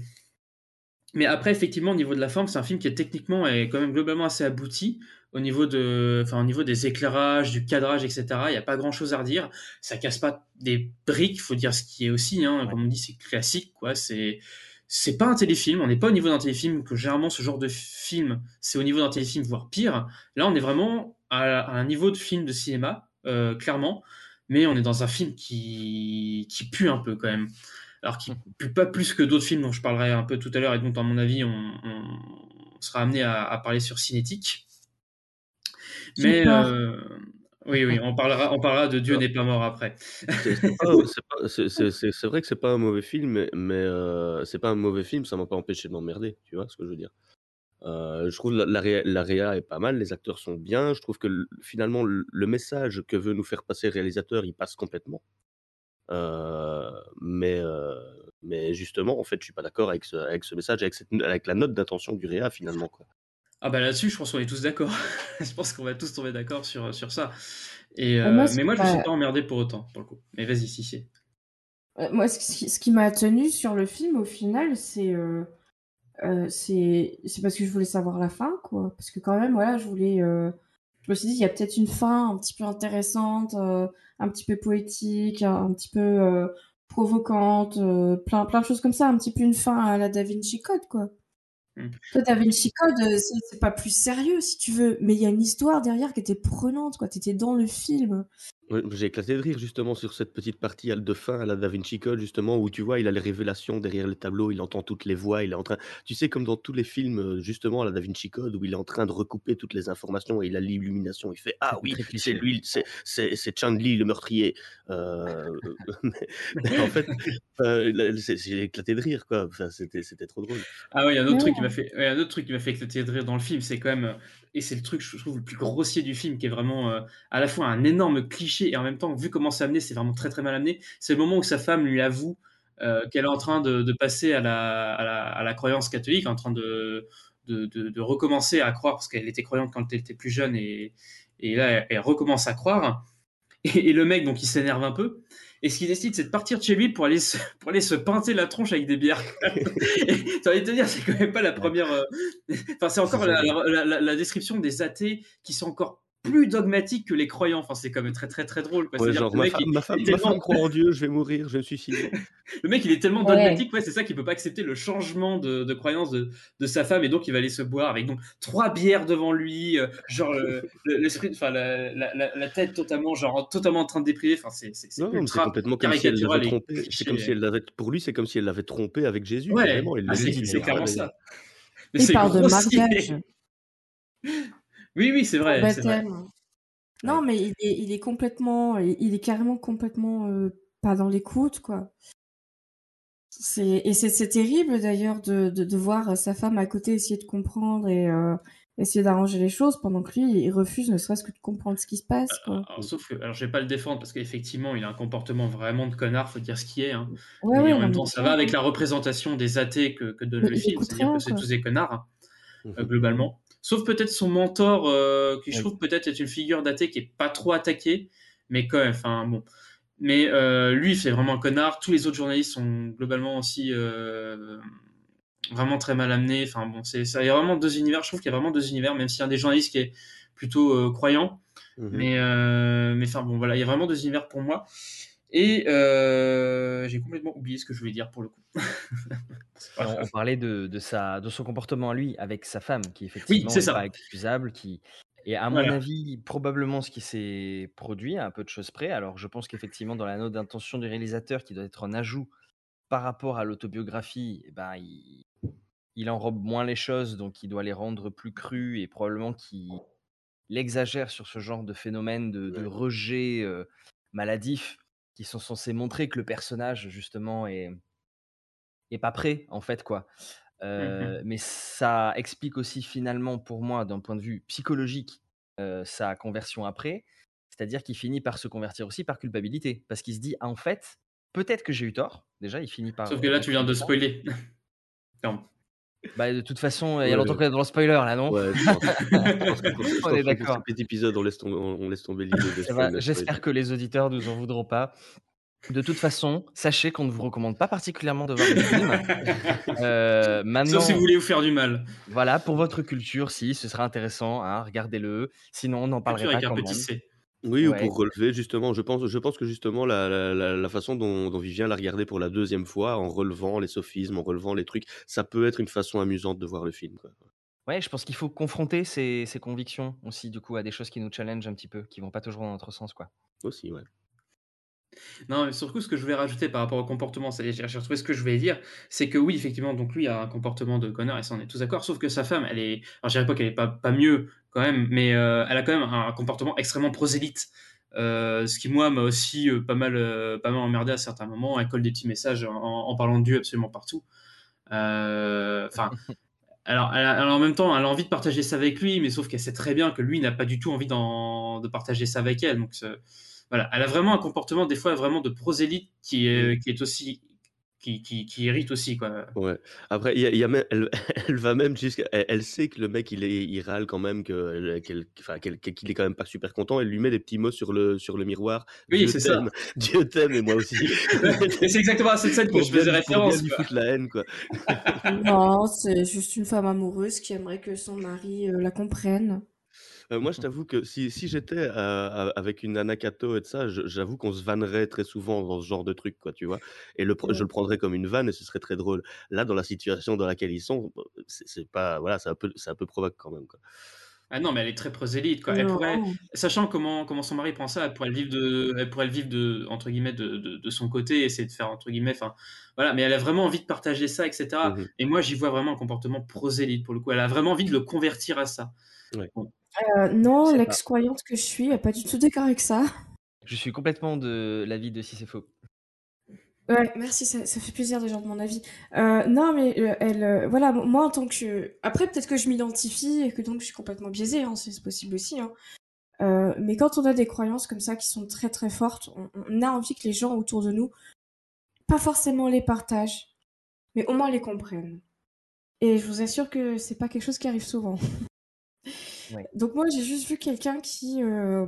Mais après, effectivement, au niveau de la forme, c'est un film qui est techniquement et quand même globalement assez abouti au niveau de, enfin, au niveau des éclairages, du cadrage, etc. Il n'y a pas grand chose à redire. Ça casse pas des briques, faut dire ce qui est aussi, hein. Comme on dit, c'est classique, quoi. C'est, c'est pas un téléfilm. On n'est pas au niveau d'un téléfilm que généralement ce genre de film, c'est au niveau d'un téléfilm, voire pire. Là, on est vraiment à, à un niveau de film de cinéma, euh, clairement. Mais on est dans un film qui, qui pue un peu quand même alors qui pue pas plus que d'autres films dont je parlerai un peu tout à l'heure et dont, à mon avis, on, on sera amené à, à parler sur Cinétique. Mais euh, oui, oui, on parlera, on parlera de Dieu n'est pas mort après. C'est vrai que c'est pas un mauvais film, mais, euh, c'est pas un mauvais film, ça m'a pas empêché de m'emmerder, tu vois ce que je veux dire. Euh, je trouve la, la, réa- la réa est pas mal, les acteurs sont bien, je trouve que le- finalement le, le message que veut nous faire passer le réalisateur, il passe complètement. Euh, mais, euh, mais justement, en fait, je suis pas d'accord avec ce, avec ce message, avec, cette, avec la note d'intention du réa finalement. Quoi. Ah bah là-dessus, je pense qu'on est tous d'accord. je pense qu'on va tous tomber d'accord sur, sur ça. Et, Euh, moi, euh, mais moi, je me suis pas emmerdé pour autant, pour le coup. Mais vas-y, si, si. Euh, Moi, ce qui, ce qui m'a tenu sur le film, au final, c'est euh, euh, c'est c'est parce que je voulais savoir la fin, quoi. Parce que quand même, voilà, je voulais... je me suis dit, il y a peut-être une fin un petit peu intéressante, euh, un petit peu poétique, un, un petit peu euh, provocante, euh, plein, plein de choses comme ça, un petit peu une fin à la Da Vinci Code, quoi. Mm. Toi, Da Vinci Code, c'est pas plus sérieux, si tu veux, mais il y a une histoire derrière qui était prenante, quoi. T'étais dans le film. Ouais, J'ai éclaté de rire justement sur cette petite partie à- de fin à la Da Vinci Code, justement, où tu vois, il a les révélations derrière les tableaux, il entend toutes les voix, il est en train. Tu sais, comme dans tous les films, euh, justement, à la Da Vinci Code, où il est en train de recouper toutes les informations et il a l'illumination, il fait Ah oui, très c'est cliché. lui, c'est- c'est c'est Chan Li, le meurtrier. Euh, mais, mais en fait, euh, c'est- j'ai éclaté de rire, quoi. Enfin, C'était c'était trop drôle. Ah oui, il y a un autre Ouais. truc qui m'a fait, ouais, un autre truc qui m'a fait éclater de rire dans le film, c'est quand même, euh, et c'est le truc je trouve le plus grossier du film, qui est vraiment euh, à la fois un énorme cliché et en même temps, vu comment c'est amené, c'est vraiment très très mal amené. C'est le moment où sa femme lui avoue euh, qu'elle est en train de, passer à la, à, la, croyance catholique, en train de, de, recommencer à croire, parce qu'elle était croyante quand elle était plus jeune, et, et là, elle, recommence à croire. Et le mec, donc, il s'énerve un peu. Et ce qu'il décide, c'est de partir de chez lui pour aller se, pour aller se pinter la tronche avec des bières. tu envie de te dire, c'est quand même pas la première. euh, Enfin, c'est encore la, la- la- la description des athées qui sont encore plus dogmatiques que les croyants. Enfin, c'est quand même très, très, très drôle. Quoi. Ouais, C'est-à-dire genre, ma mec, femme, il- ma femme, ma tellement- femme croit en Dieu, je vais mourir, je me suis suicidé. Le mec, il est tellement Ouais. dogmatique, ouais, c'est ça qu'il peut pas accepter le changement de, de croyance de, de sa femme, et donc il va aller se boire avec donc trois bières devant lui, euh, genre euh, le- l'esprit, enfin la, la, la, la tête totalement, genre totalement en train de déprimer. Enfin, c'est complètement comme si elle caricatural l'avait trompé. C'est comme si elle l'avait, pour lui, c'est comme si elle l'avait trompé avec Jésus. Ouais, ah, c'est clairement ah, ça. Mais Il c'est parle de mariage. Oui, oui, c'est vrai. Non, mais il est, il est complètement, il est carrément complètement euh, pas dans l'écoute, quoi. C'est, et c'est, c'est terrible d'ailleurs de, de, de voir sa femme à côté essayer de comprendre et euh, essayer d'arranger les choses pendant que lui, il refuse ne serait-ce que de comprendre ce qui se passe, quoi. Alors, sauf que, alors je vais pas le défendre parce qu'effectivement, il a un comportement vraiment de connard, faut dire ce qui est. Hein. Ouais, mais ouais, en même temps, ça va avec la représentation des athées que, que donne le il film, c'est-à-dire que c'est tous des connards, hein, Mhm. euh, globalement. Sauf peut-être son mentor, euh, qui je Oui. trouve peut-être est une figure d'athée qui est pas trop attaquée, mais quand même, enfin bon. Mais euh, lui, c'est vraiment un connard. Tous les autres journalistes sont globalement aussi euh, vraiment très mal amenés. Enfin bon, c'est ça. Il y a vraiment deux univers. Je trouve qu'il y a vraiment deux univers, même s'il y a un des journalistes qui est plutôt croyant. Mhm. Mais mais enfin bon, voilà, il y a vraiment deux univers pour moi. Et euh, j'ai complètement oublié ce que je voulais dire pour le coup. On, parlait de, de, sa, de son comportement à lui avec sa femme, qui effectivement n'est ça. pas excusable, qui et à mon avis, probablement ce qui s'est produit à un peu de choses près. Alors, je pense qu'effectivement, dans la note d'intention du réalisateur, qui doit être un ajout par rapport à l'autobiographie, eh ben, il, il enrobe moins les choses, donc il doit les rendre plus crues et probablement qu'il il exagère sur ce genre de phénomène de, de rejet euh, maladif qui sont censés montrer que le personnage, justement, est, est pas prêt, en fait, quoi. Euh, Mais ça explique aussi, finalement, pour moi, d'un point de vue psychologique, euh, sa conversion après. C'est-à-dire qu'il finit par se convertir aussi par culpabilité. Parce qu'il se dit, ah, en fait, peut-être que j'ai eu tort. Déjà, il finit par. Sauf que là, tu viens de spoiler. non. Bah, de toute façon, il y a longtemps qu'on est dans le spoiler, là, non? Ouais, je pense. Je pense que pour, je On pense est pour d'accord. cet épisode, on laisse tomber, on, laisse tomber l'idée de Ça va. J'espère que les auditeurs nous en voudront pas. De toute façon, sachez qu'on ne vous recommande pas particulièrement de voir le film. Euh, maintenant, Sauf si vous voulez vous faire du mal. Voilà, pour votre culture, si, ce sera intéressant, hein, regardez-le. Sinon, on n'en parlerait Culture pas avec un quand petit même. C. Oui, ou Ouais. pour relever justement, je pense, je pense que justement la, la, la, la façon dont, dont Vivien l'a regardé pour la deuxième fois, en relevant les sophismes, en relevant les trucs, ça peut être une façon amusante de voir le film. Quoi. Ouais, je pense qu'il faut confronter ses, ses convictions aussi, du coup, à des choses qui nous challengent un petit peu, qui vont pas toujours dans notre sens, quoi. Aussi, ouais. Non, mais surtout, ce que je voulais rajouter par rapport au comportement, c'est j'ai j'ai retrouvé ce que je voulais dire, c'est que oui, effectivement, donc lui a un comportement de connard et ça on est tous d'accord, sauf que sa femme, elle est, alors je dirais pas qu'elle est pas, pas mieux quand même, mais euh, elle a quand même un, comportement extrêmement prosélyte. Euh, ce qui moi m'a aussi euh, pas mal pas mal emmerdé à certains moments. Elle colle des petits messages en, en parlant de Dieu absolument partout. Enfin, alors, elle a- alors, en même temps, elle a envie de partager ça avec lui, mais sauf qu'elle sait très bien que lui n'a pas du tout envie de partager ça avec elle. Donc voilà, elle a vraiment un comportement des fois vraiment de prosélyte qui est, qui est aussi qui, qui, qui irrite aussi quoi. Ouais. Après, il y a, y a même, elle, elle va même jusqu'à, elle, elle sait que le mec il est, il râle quand même, que, qu'elle, enfin, qu'elle- qu'il est quand même pas super content. Elle lui met des petits mots sur le, sur le miroir. Oui, Dieu c'est ça. t'aime, Dieu t'aime et moi aussi. C'est exactement à cette scène que Pour je faisais bien- pour bien référence. lui la haine, quoi. Non, c'est juste une femme amoureuse qui aimerait que son mari euh, la comprenne. Euh, moi, je t'avoue que si, si j'étais euh, avec une Anakato et de ça, je- j'avoue qu'on se vannerait très souvent dans ce genre de truc, quoi, tu vois? Et le, je le prendrais comme une vanne et ce serait très drôle. Là, dans la situation dans laquelle ils sont, c'est c'est pas, voilà, c'est un peu, c'est un peu provoque quand même, quoi. Ah non, mais elle est très prosélyte quoi. Elle Non. pourrait, sachant comment comment son mari prend ça, elle pourrait le vivre de, elle pourrait le vivre de entre guillemets de, de, de son côté, essayer de faire entre guillemets, enfin voilà. Mais elle a vraiment envie de partager ça, etc. Mhm. Et moi, j'y vois vraiment un comportement prosélyte pour le coup. Elle a vraiment envie de le convertir à ça. Ouais. Euh, non, l'ex-croyante que je suis est pas du tout d'accord avec ça. Je suis complètement de l'avis de si c'est faux. Ouais, merci, ça, ça fait plaisir déjà de mon avis. Euh, non, mais euh, elle, euh, voilà, moi en tant que, après peut-être que je m'identifie et que donc je suis complètement biaisée, hein, c'est c'est possible aussi. Hein. Euh, mais quand on a des croyances comme ça qui sont très très fortes, on, on a envie que les gens autour de nous, pas forcément les partagent, mais au moins les comprennent. Et je vous assure que c'est pas quelque chose qui arrive souvent. Ouais. Donc moi j'ai juste vu quelqu'un qui, euh,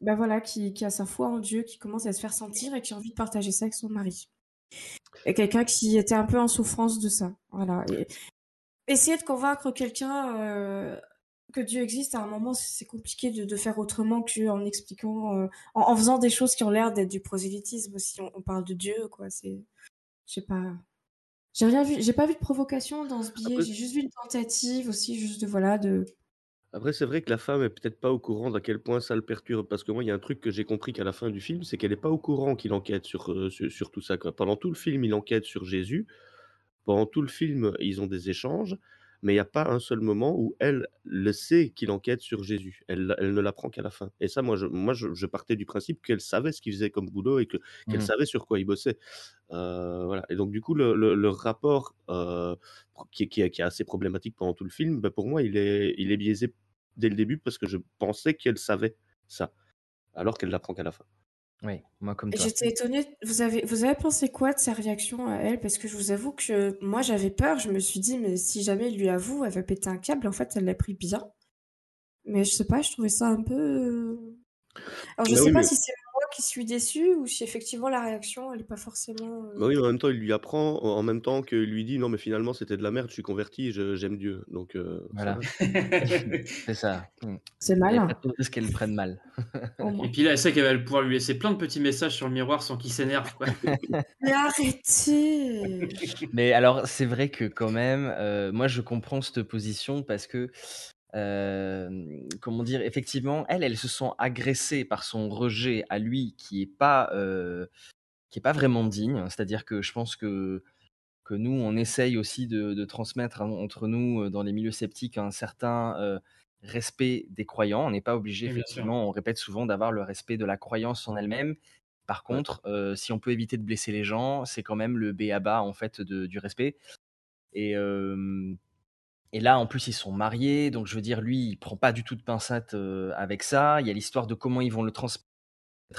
bah voilà, qui, qui a sa foi en Dieu, qui commence à se faire sentir et qui a envie de partager ça avec son mari. Et quelqu'un qui était un peu en souffrance de ça. Voilà. Et essayer de convaincre quelqu'un euh, que Dieu existe à un moment, c'est compliqué de, de faire autrement qu'en expliquant, euh, en, en faisant des choses qui ont l'air d'être du prosélytisme. Si on, on parle de Dieu, quoi, c'est, je sais pas. J'ai rien vu, j'ai pas vu de provocation dans ce billet. Après- J'ai juste vu une tentative aussi, juste de voilà, de. Après, c'est vrai que la femme est peut-être pas au courant d'à quel point ça le perturbe. Parce que moi, il y a un truc que j'ai compris qu'à la fin du film, c'est qu'elle est pas au courant qu'il enquête sur, euh, sur, tout ça. Pendant tout le film, il enquête sur Jésus. Pendant tout le film, ils ont des échanges. Mais il n'y a pas un seul moment où elle le sait qu'il enquête sur Jésus. Elle, elle ne l'apprend qu'à la fin. Et ça, moi, je, moi, je, je partais du principe qu'elle savait ce qu'il faisait comme boulot et que, qu'elle Mhm. savait sur quoi il bossait. Euh, voilà. Et donc, du coup, le, le, le rapport euh, qui, est- qui, est- qui est assez problématique pendant tout le film, ben, pour moi, il est, il est biaisé dès le début parce que je pensais qu'elle savait ça, alors qu'elle l'apprend qu'à la fin. Oui, moi comme Et toi. J'étais étonnée. Vous avez, vous avez pensé quoi de sa réaction à elle? Parce que je vous avoue que moi j'avais peur. Je me suis dit, mais si jamais il lui avoue, elle va péter un câble. En fait, elle l'a pris bien. Mais je sais pas, je trouvais ça un peu. euh, Alors je Bah sais oui, pas mais- si c'est qui suis déçue ou si effectivement la réaction elle est pas forcément. euh, Bah oui, mais en même temps, il lui apprend, en en même temps qu'il lui dit non, mais finalement, c'était de la merde, je suis converti, je- j'aime Dieu. Donc, euh, ça Voilà. va. C'est ça. Mm. C'est Il y a malin. pas de risque qu'elle le prenne mal. Au moins. Et puis là, elle sait qu'elle va pouvoir lui laisser plein de petits messages sur le miroir sans qu'il s'énerve. quoi. Mais arrêtez! Mais alors, c'est vrai que quand même, euh, moi, je comprends cette position parce que, euh, comment dire, effectivement, elles, elles se sont agressées par son rejet à lui qui est pas, euh, qui est pas vraiment digne. C'est-à-dire que je pense que que nous, on essaye aussi de, de transmettre en- entre nous, euh, dans les milieux sceptiques, un certain euh, respect des croyants. On n'est pas obligé, effectivement, on répète souvent d'avoir le respect de la croyance en elle-même. Par contre, si on peut éviter de blesser les gens, c'est quand même le béaba en fait de- du respect. Et, et là, en plus, ils sont mariés, donc je veux dire, lui, il prend pas du tout de pincettes euh, avec ça. Il y a l'histoire de comment ils vont le transmettre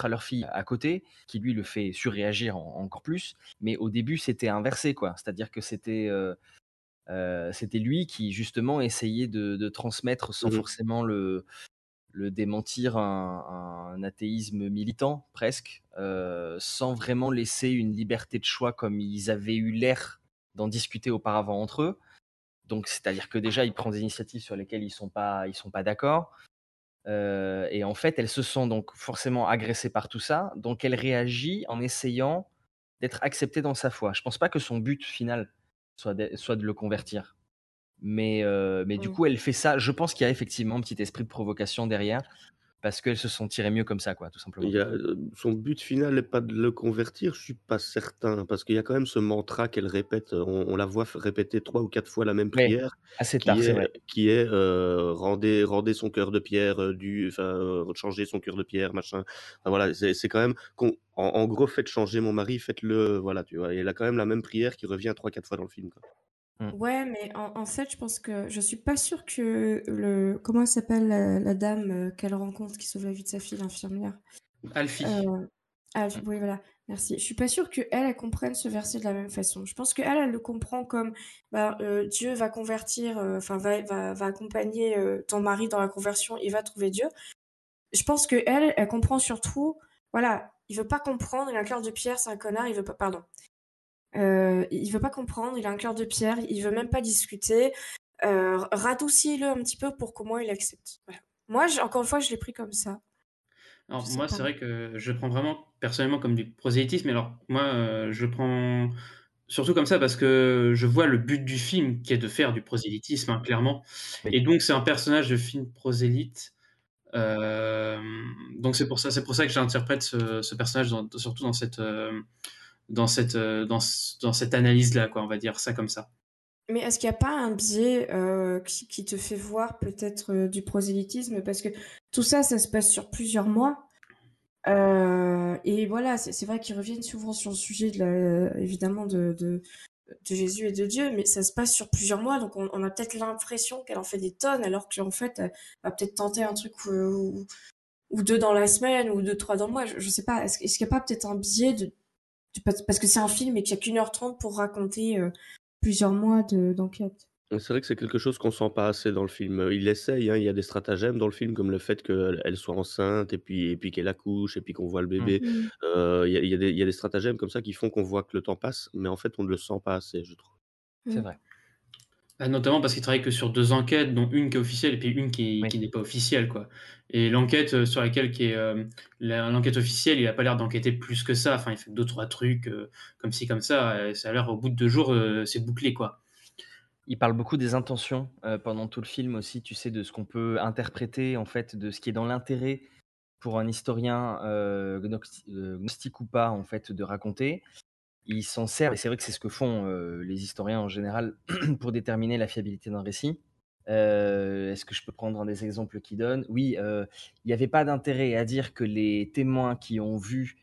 à leur fille à côté, qui lui le fait surréagir en- encore plus. Mais au début, c'était inversé, quoi. C'est-à-dire que c'était euh, euh, c'était lui qui justement essayait de, de transmettre sans Mhm. forcément le, le démentir un, un athéisme militant presque, euh, sans vraiment laisser une liberté de choix comme ils avaient eu l'air d'en discuter auparavant entre eux. Donc c'est-à-dire que déjà il prend des initiatives sur lesquelles ils sont pas ils sont pas d'accord. Euh, et en fait, elle se sent donc forcément agressée par tout ça, donc elle réagit en essayant d'être acceptée dans sa foi. Je pense pas que son but final soit de, soit de le convertir. Mais, euh, mais du coup, elle fait ça. Je pense qu'il y a effectivement un petit esprit de provocation derrière, parce qu'elle se sentirait mieux comme ça, quoi, tout simplement. Il y a, euh, son but final n'est pas de le convertir, je suis pas certain, parce qu'il y a quand même ce mantra qu'elle répète, on, on la voit répéter trois ou quatre fois la même prière, assez qui tard, est, vrai. qui est euh, rendez, rendez son cœur de pierre, euh, du, enfin, euh, changer son cœur de pierre, machin. Enfin, voilà, c'est quand même, en, en gros, faites changer mon mari, faites-le, voilà, tu vois. Et elle a quand même la même prière qui revient trois, quatre fois dans le film. Quoi. Ouais, mais en, en fait, je pense que je suis pas sûre que le comment elle s'appelle la, la dame euh, qu'elle rencontre qui sauve la vie de sa fille, l'infirmière? Alfie. Euh, Alfie, oui, voilà, merci. Je suis pas sûre que elle, comprenne ce verset de la même façon. Je pense que elle, le comprend comme bah, euh, Dieu va convertir, euh, enfin va, va, va accompagner ton mari dans la conversion, il va trouver Dieu. Je pense que elle, elle comprend surtout, voilà, il veut pas comprendre, il a un cœur de pierre, c'est un connard, il veut pas, pardon. Euh, il veut pas comprendre, il a un cœur de pierre, il veut même pas discuter. Euh, radoucis-le un petit peu pour qu'au moins il accepte. Voilà. Moi, je- encore une fois, je l'ai pris comme ça. Alors, moi, c'est vrai que je le prends vraiment personnellement comme du prosélytisme. Mais alors, moi, euh, je le prends surtout comme ça parce que je vois le but du film qui est de faire du prosélytisme, hein, clairement. Et donc, c'est un personnage de film prosélyte. Euh, donc, c'est pour ça, c'est pour ça que j'interprète ce, ce personnage dans- surtout dans cette, euh, dans cette, euh, dans, dans cette analyse-là, quoi. On va dire ça comme ça. Mais est-ce qu'il n'y a pas un biais euh, qui, te fait voir peut-être euh, du prosélytisme? Parce que tout ça, ça se passe sur plusieurs mois. Et voilà, c'est vrai qu'ils reviennent souvent sur le sujet de la, évidemment de, de, Jésus et de Dieu, mais ça se passe sur plusieurs mois, donc on, a peut-être l'impression qu'elle en fait des tonnes, alors qu'en fait, elle va peut-être tenter un truc ou, deux dans la semaine, ou deux, trois dans le mois, je, je sais pas. Est-ce qu'il n'y a pas peut-être un biais de- parce que c'est un film et qu'il n'y a qu'une heure trente pour raconter euh, plusieurs mois de- d'enquête? C'est vrai que c'est quelque chose qu'on sent pas assez dans le film. Il essaye, hein, il y a des stratagèmes dans le film, comme le fait qu'elle elle soit enceinte et puis et puis qu'elle accouche et puis qu'on voit le bébé. Mmh. Heu, il y a y a des il y a des stratagèmes comme ça qui font qu'on voit que le temps passe, mais en fait, on ne le sent pas assez, je trouve. C'est Mmh. vrai. Bah, notamment parce qu'il travaille que sur 2 enquêtes, dont une qui est officielle et puis une qui Oui. qui n'est pas officielle, quoi. Et l'enquête, heu, sur laquelle qui est, la l'enquête officielle, il a pas l'air d'enquêter plus que ça. Enfin, il fait 2-3 trucs, heu, comme ci, comme ça, et ça a l'air au bout de 2 jours, c'est bouclé, quoi. Il parle beaucoup des intentions, pendant tout le film aussi, tu sais, de ce qu'on peut interpréter, en fait, de ce qui est dans l'intérêt pour un historien, gnostique ou pas, en fait, de raconter. Il s'en sert et c'est vrai que c'est ce que font, les historiens en général pour déterminer la fiabilité d'un récit. Est-ce que je peux prendre un des exemples qu'il donne? Oui, il y avait pas d'intérêt à dire que les témoins qui ont vu,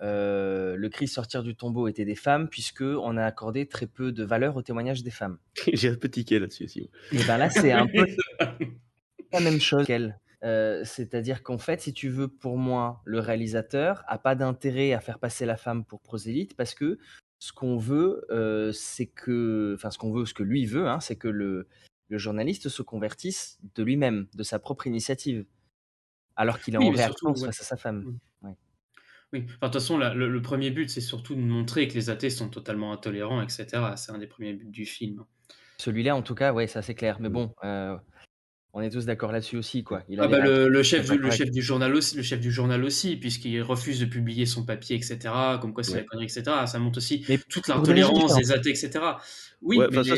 le Christ sortir du tombeau étaient des femmes, puisqu'on a accordé très peu de valeur au témoignage des femmes. J'ai un peu tiqué là-dessus aussi. Et ben là, c'est un peu la même chose qu'elle. C'est-à-dire qu'en fait, si tu veux, pour moi, le réalisateur a pas d'intérêt à faire passer la femme pour prosélyte parce que ce qu'on veut, c'est que enfin ce qu'on veut, ce que lui veut, hein, c'est que le le journaliste se convertisse de lui-même, de sa propre initiative. Alors qu'il est Oui, en réaction face à sa femme. Mmh. Oui, enfin, de toute façon, la le le 1er but, c'est surtout de montrer que les athées sont totalement intolérants et cetera. C'est un des premiers buts du film. Celui-là, en tout cas, ouais, ça c'est clair. Mais bon, heu, on est tous d'accord là-dessus aussi, quoi. Il a Ah bah, le chef du le correctes. chef du journal aussi le chef du journal aussi, puisqu'il refuse de publier son papier et cetera, comme quoi c'est la connerie et cetera. Ça montre aussi Mais toute l'intolérance des athées et cetera. Oui, Ouais, mais ça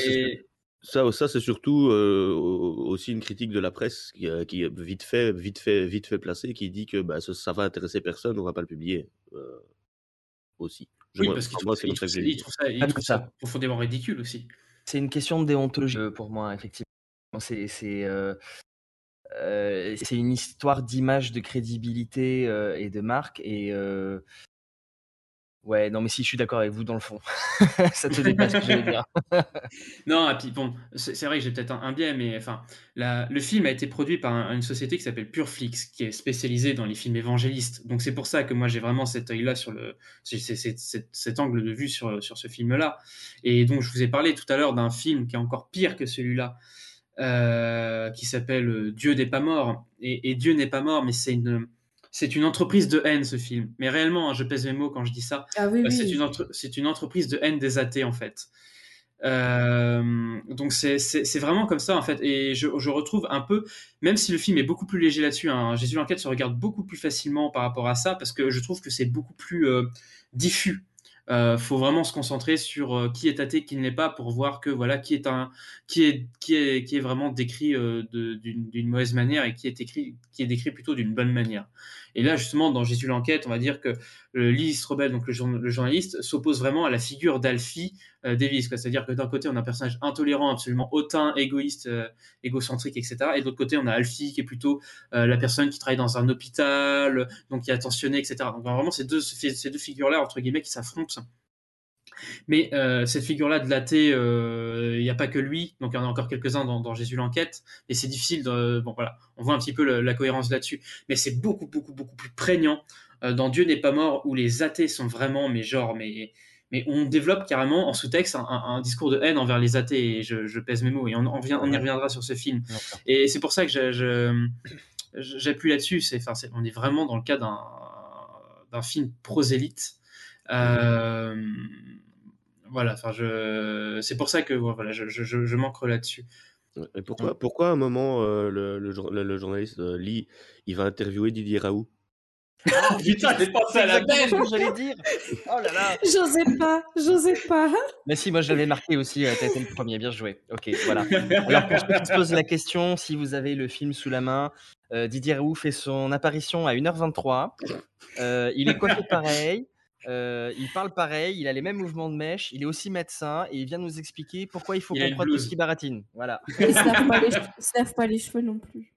ça ça c'est surtout, au aussi une critique de la presse qui, heu, qui est vite fait vite fait vite fait placée, qui dit que, bah, ça ça va intéresser personne, on va pas le publier, heu, aussi. Je oui, parce qu'il trouve trouve trouve ça il trouve ça profondément ridicule aussi. C'est une question de déontologie, pour moi, effectivement. C'est c'est, heu heu, c'est une histoire d'image, de crédibilité, heu, et de marque et ouais, non, mais si, je suis d'accord avec vous dans le fond. Ça te dépasse ce que dire. Non et puis bon, c'est vrai que j'ai peut-être un biais, mais enfin, la le film a été produit par un une société qui s'appelle Pureflix, qui est spécialisée dans les films évangélistes. Donc c'est pour ça que moi j'ai vraiment cet œil-là sur le cet cet angle de vue sur, sur ce film-là. Et donc je vous ai parlé tout à l'heure d'un film qui est encore pire que celui-là, heu, qui s'appelle, heu, Dieu n'est pas mort. Et et Dieu n'est pas mort, mais c'est une c'est une entreprise de haine ce film. Mais réellement, hein, je pèse mes mots quand je dis ça. Ah oui, Heu, c'est une entre c'est une entreprise de haine des athées, en fait. Hem, donc c'est vraiment comme ça, en fait et je je retrouve un peu même si le film est beaucoup plus léger là-dessus, hein, Jésus l'enquête se regarde beaucoup plus facilement par rapport à ça, parce que je trouve que c'est beaucoup plus, diffus. Heu, faut vraiment se concentrer sur, heu, qui est athée, qui ne l'est pas, pour voir que voilà, qui est un qui est qui est vraiment décrit, d'une d'une mauvaise manière et qui est écrit qui est décrit plutôt d'une bonne manière. Et là, justement, dans Jésus l'enquête, on va dire que, heu, Lee Strobel, donc le journa le journaliste, s'oppose vraiment à la figure d'Alfie, heu, Davis. C'est-à-dire que d'un côté, on a un personnage intolérant, absolument hautain, égoïste, heu, égocentrique et cetera et de l'autre côté, on a Alfie qui est plutôt, heu, la personne qui travaille dans un hôpital, donc qui est attentionné et cetera. Donc vraiment ces 2 ces 2 figures-là, entre guillemets, qui s'affrontent. Mais heu, cette figure-là de l'athée, heu, il y a pas que lui, donc il y en a encore quelques-uns dans dans Jésus l'enquête. Et c'est difficile de bon voilà, on voit un petit peu le la cohérence là-dessus. Mais c'est beaucoup, beaucoup, beaucoup plus prégnant, heu, dans Dieu n'est pas mort où les athées sont vraiment mais genre mais mais on développe carrément en sous-texte un un un discours de haine envers les athées. Et je je pèse mes mots et on y reviendra sur ce film. Et c'est pour ça que je je, j j'appuie là-dessus, c'est enfin on est vraiment dans le cas d'un d'un film prosélyte. Voilà, enfin je c'est pour ça que voilà, je je je je m'ancre là-dessus. Et pourquoi pourquoi à un moment, heu, le le jour le le journaliste, heu, Lee, il va interviewer Didier Raoult? Ah putain, j'ai pensé à la belle! j'allais dire. Oh là là! J'osais pas, j'osais pas. Mais si, moi je l'avais marqué aussi, heu, tu as été le 1er, bien joué. OK, voilà. Alors pour ceux qui se posent la question, si vous avez le film sous la main, heu, Didier Raoult fait son apparition à 1:23. Heu, il est coiffé pareil, il parle pareil, il a les mêmes mouvements de mèche, il est aussi médecin et il vient nous expliquer pourquoi il faut qu'on croie tout ce qui baratine. Voilà. Il se lave pas les cheveux il se lave pas les cheveux non plus.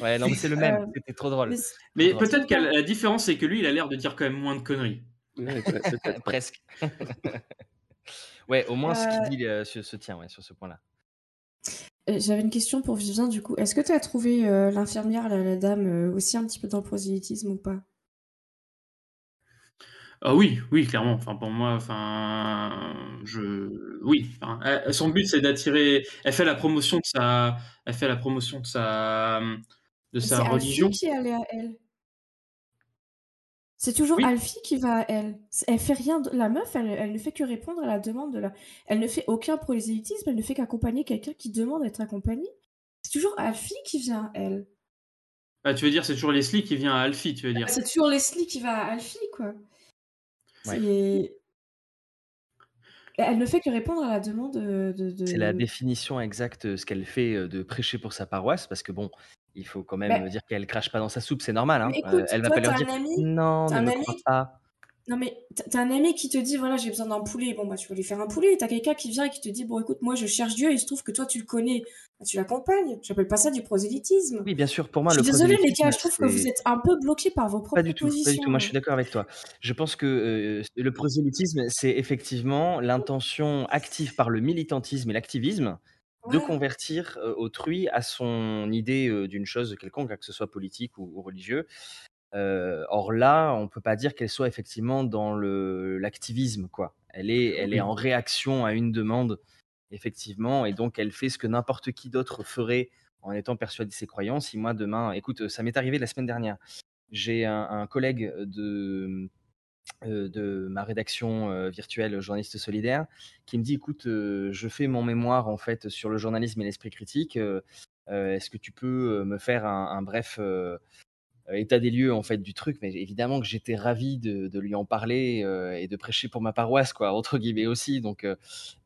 Ouais, non mais c'est le même, Heu, c'était trop drôle. mais peut-être que la différence, c'est que lui, il a l'air de dire quand même moins de conneries. Ouais. Presque. Ouais, au moins ce qu'il dit, heu, se se tient, ouais, sur ce point-là. J'avais une question pour Vivien du coup. Est-ce que tu as trouvé, l'infirmière, la dame, aussi un petit peu dans le prosélytisme ou pas? Ah oui, oui, clairement. Enfin, pour moi, enfin, je, oui. Enfin, elle- son but, c'est d'attirer. Elle fait la promotion de sa, elle fait la promotion de sa, de Mais sa c'est Alfie religion. qui allait à elle. C'est toujours Oui. Alfie qui va à elle. C'est- Elle fait rien. de- La meuf, elle, elle ne fait que répondre à la demande de la. Elle ne fait aucun prosélytisme. Elle ne fait qu'accompagner quelqu'un qui demande d'être accompagné. C'est toujours Alfie qui vient à elle. Ah, tu veux dire, c'est toujours Leslie qui vient à Alfie, tu veux dire. C'est toujours Leslie qui va à Alfie, quoi. C'est- Elle ne fait que répondre à la demande de. de- C'est la définition exacte, euh, ce qu'elle fait euh, de prêcher pour sa paroisse, parce que bon, il faut quand même Bah- dire qu'elle crache pas dans sa soupe, c'est normal. Hein. Euh, écoute, elle va toi, pas leur dire ami, non, ne me ami crois pas. Non mais t'as un ami qui te dit voilà j'ai besoin d'un poulet bon bah tu vas lui faire un poulet t'as quelqu'un qui vient et qui te dit bon écoute moi je cherche Dieu et il se trouve que toi tu le connais Bah, tu l'accompagnes j'appelle pas ça du prosélytisme Oui, bien sûr, pour moi, je le suis désolée les prosélytisme, gars je trouve que vous êtes un peu bloqués par vos propres Pas du tout, pas du tout. Moi, je suis d'accord avec toi. Je pense que euh, le prosélytisme, c'est effectivement l'intention active par le militantisme et l'activisme de Ouais. convertir euh, autrui à son idée euh, d'une chose quelconque, que ce soit politique ou, ou religieux. Euh, or là, on peut pas dire qu'elle soit effectivement dans le l'activisme, quoi. Elle est, elle est en réaction à une demande, effectivement, et donc elle fait ce que n'importe qui d'autre ferait en étant persuadé de ses croyances. Si moi demain, écoute, ça m'est arrivé la semaine dernière. J'ai un, un collègue de euh, de ma rédaction euh, virtuelle journaliste solidaire qui me dit écoute je fais mon mémoire en fait sur le journalisme et l'esprit critique euh, est-ce que tu peux me faire un, un bref état des lieux en fait du truc mais évidemment que j'étais ravi de, de lui en parler euh, et de prêcher pour ma paroisse quoi entre guillemets aussi donc euh,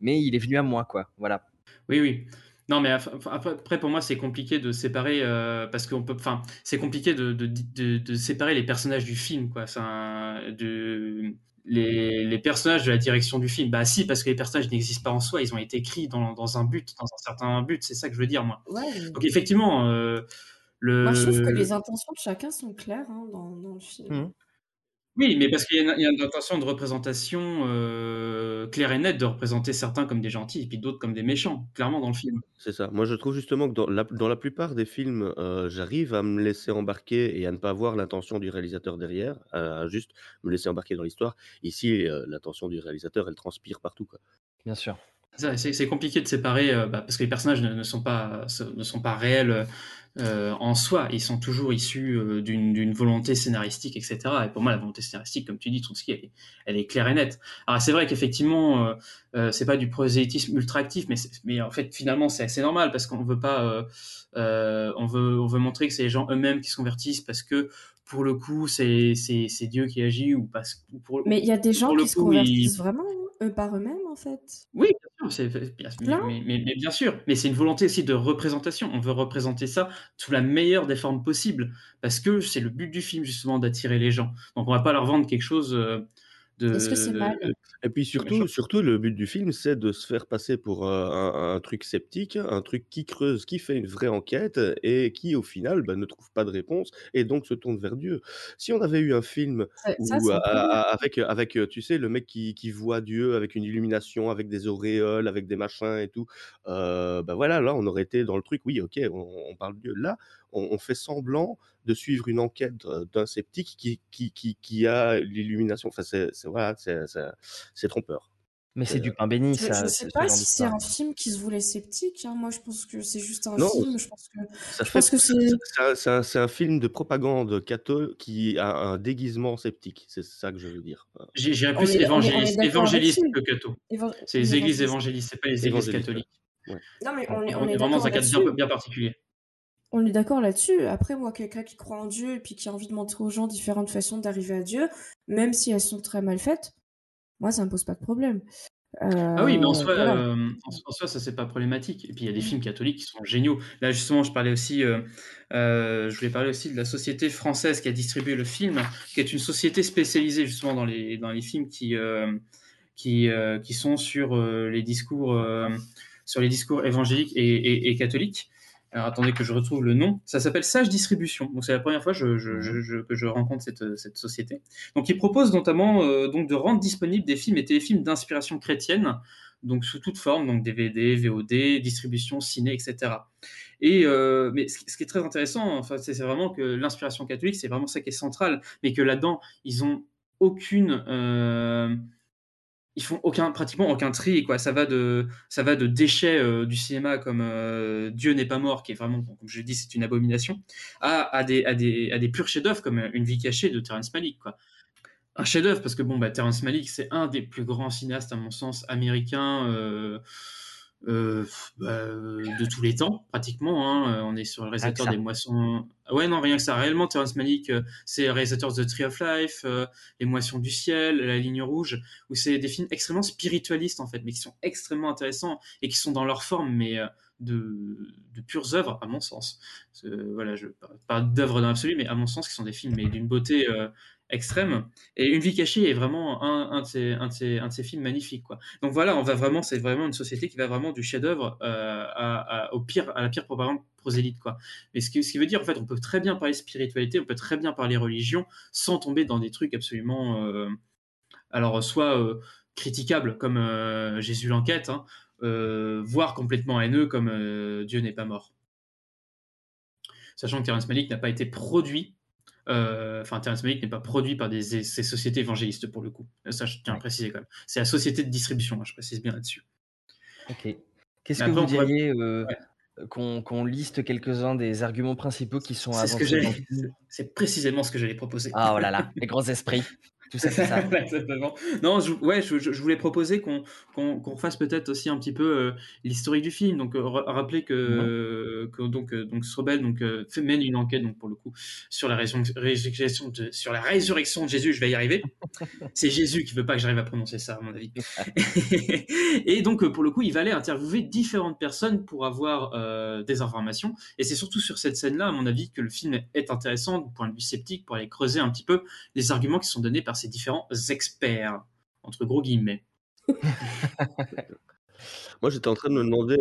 mais il est venu à moi quoi voilà Oui, oui. Non, mais après, pour moi, c'est compliqué de séparer euh, parce qu'on peut. Enfin, c'est compliqué de, de, de, de séparer les personnages du film, quoi. Un- de, les, les personnages de la direction du film. Bah, si, parce que les personnages n'existent pas en soi. Ils ont été écrits dans, dans un but, dans un certain but. C'est ça que je veux dire, moi. Ouais, Donc, effectivement, euh, le. moi je trouve que les intentions de chacun sont claires hein, dans, dans le film Mmh. Oui, mais parce qu'il y a une, il y a une intention de représentation euh, claire et nette de représenter certains comme des gentils et puis d'autres comme des méchants, clairement dans le film. C'est ça. Moi, je trouve justement que dans la, dans la plupart des films, euh, j'arrive à me laisser embarquer et à ne pas voir l'intention du réalisateur derrière, à juste me laisser embarquer dans l'histoire. Ici, euh, l'intention du réalisateur, elle transpire partout. Quoi. bien sûr C'est compliqué de séparer euh, bah, parce que les personnages ne, ne sont pas se- ne sont pas réels euh, en soi. Ils sont toujours issus euh, d'une volonté scénaristique, etc. Et pour moi, la volonté scénaristique, comme tu dis, Trotsky, elle est, elle est claire et nette. Alors c'est vrai qu'effectivement, euh, euh, c'est pas du prosélytisme ultra actif, mais mais en fait finalement c'est assez normal parce qu'on veut pas, euh, euh, on veut on veut montrer que c'est les gens eux-mêmes qui se convertissent parce que pour le coup c'est Dieu qui agit ou parce que pour mais il y a des gens qui se convertissent ils- vraiment hein, eux par eux-mêmes en fait? Oui, bien sûr, c'est- bien- mais, Plein. mais- mais- mais bien sûr, mais c'est une volonté aussi de représentation. On veut représenter ça sous la meilleure des formes possibles, parce que c'est le but du film justement d'attirer les gens. Donc on va pas leur vendre quelque chose euh, de. Est-ce que c'est mal? Et puis surtout, surtout, le but du film, c'est de se faire passer pour euh, un, un truc sceptique, un truc qui creuse, qui fait une vraie enquête et qui, au final, bah, ne trouve pas de réponse et donc se tourne vers Dieu. Si on avait eu un film où, ça, avec, avec, euh, tu sais, le mec qui, qui voit Dieu avec une illumination, avec des auréoles, avec des machins et tout, euh, bah voilà, là, on aurait été dans le truc, oui, ok, on, on parle de Dieu. Là, on, on fait semblant de suivre une enquête euh, d'un sceptique qui, qui, qui, qui a l'illumination. Enfin, c'est c'est- voilà, c'est- c'est- c'est trompeur. mais c'est du pain béni Je, ça je ce- sais pas si c'est un film qui se voulait sceptique. hein. Moi, je pense que c'est juste un Non, film. Je pense que, Ça je pense que c'est un, c'est un- c'est un film de propagande catho qui a un déguisement sceptique. C'est ça que je veux dire. Euh, J'ai- on est évangéliste, évangéliste que catho. C'est les églises évangéliste. évangélistes, c'est pas les églises catholiques. ouais. Non, mais On, on est, on on est est vraiment dans un cadre bien particulier. On est d'accord là-dessus. Après, moi, quelqu'un qui croit en Dieu et puis qui a envie de montrer aux gens différentes façons d'arriver à Dieu, même si elles sont très mal faites, moi, ça me pose pas de problème. Ah oui, mais en Euh, soi, voilà. euh, en, en soi, ça c'est pas problématique. Et puis il y a des films catholiques qui sont géniaux. Là justement, je parlais aussi, euh, euh, je voulais parler aussi de la société française qui a distribué le film, qui est une société spécialisée justement dans les dans les films qui euh, qui euh, qui sont sur euh, les discours euh, sur les discours évangéliques et, et- et catholiques. Alors attendez que je retrouve le nom. Ça s'appelle Sage Distribution. Donc c'est la première fois je- je- je- je- que je rencontre cette, cette société. Donc ils proposent notamment euh, donc de rendre disponibles des films et téléfilms d'inspiration chrétienne, donc sous toute forme, donc DVD, VOD, distribution, ciné, etc. Et euh, mais ce qui, ce qui est très intéressant, enfin, c'est c'est vraiment que l'inspiration catholique, c'est vraiment ça qui est central, mais que là-dedans, ils ont aucune. Ils font aucun, pratiquement aucun tri, quoi. Ça va de, ça va de déchets euh, du cinéma comme euh, Dieu n'est pas mort, qui est vraiment, comme je l'ai dit, c'est une abomination, à, à des, à des, à des purs chefs-d'œuvre comme Une vie cachée de Terrence Malick, quoi. Un chef-d'œuvre parce que bon, bah, Terrence Malick, c'est un des plus grands cinéastes, à mon sens, américains. euh, euh, bah, euh, de tous les temps, pratiquement. hein. Euh, On est sur le réalisateur des moissons. Ouais, non, rien que ça. Réellement, Terrence Malick, c'est le réalisateur de The Tree of Life, euh, Les Moissons du Ciel, La Ligne Rouge, où c'est des films extrêmement spiritualistes, en fait, mais qui sont extrêmement intéressants et qui sont dans leur forme, mais euh, de, de pures œuvres, à mon sens. Voilà, je parle pas d'œuvres dans l'absolu, mais à mon sens, qui sont des films mais d'une beauté extrême. Et Une vie cachée est vraiment un, un, de ces, un, un films magnifiques, quoi. Donc voilà, on va vraiment, c'est vraiment une société qui va vraiment du chef-d'œuvre euh, à, au pire, à la pire propagande prosélyte, quoi. Mais ce qui, veut dire, en fait, on peut très bien parler spiritualité, on peut très bien parler religion, sans tomber dans des trucs absolument, euh, alors soit euh, critiquables comme Jésus l'enquête, hein, voire complètement haineux comme Dieu n'est pas mort. Sachant que Terrence Malick n'a pas été produit enfin, Terrence Malick n'est pas produit par des, ces sociétés évangélistes pour le coup. Ça, je tiens à préciser quand même. C'est la société de distribution, hein, je précise bien là-dessus. Ok. Qu'est-ce que vous on pourrait- diriez euh, Ouais. qu'on liste quelques-uns des arguments principaux qui sont C'est ce que avancés C'est précisément ce que j'allais proposer. Ah oh là là, les grands esprits. Tout ça, tout ça. Exactement. Non, je, ouais, je, voulais proposer qu'on qu'on qu'on refasse peut-être aussi un petit peu euh, l'historique du film. Donc, euh, ra- rappeler que, que donc, euh, donc Strobel donc, euh, mène une enquête donc, pour le coup sur la, résur- résurrection de, sur la résurrection de Jésus. Je vais y arriver. C'est Jésus qui veut pas que j'arrive à prononcer ça, à mon avis. et donc, euh, pour le coup, il va aller interviewer différentes personnes pour avoir euh, des informations. Et c'est surtout sur cette scène-là, à mon avis, que le film est intéressant du point de vue sceptique pour aller creuser un petit peu les arguments qui sont donnés par ces différents experts, entre gros guillemets. Moi, j'étais en train de me demander,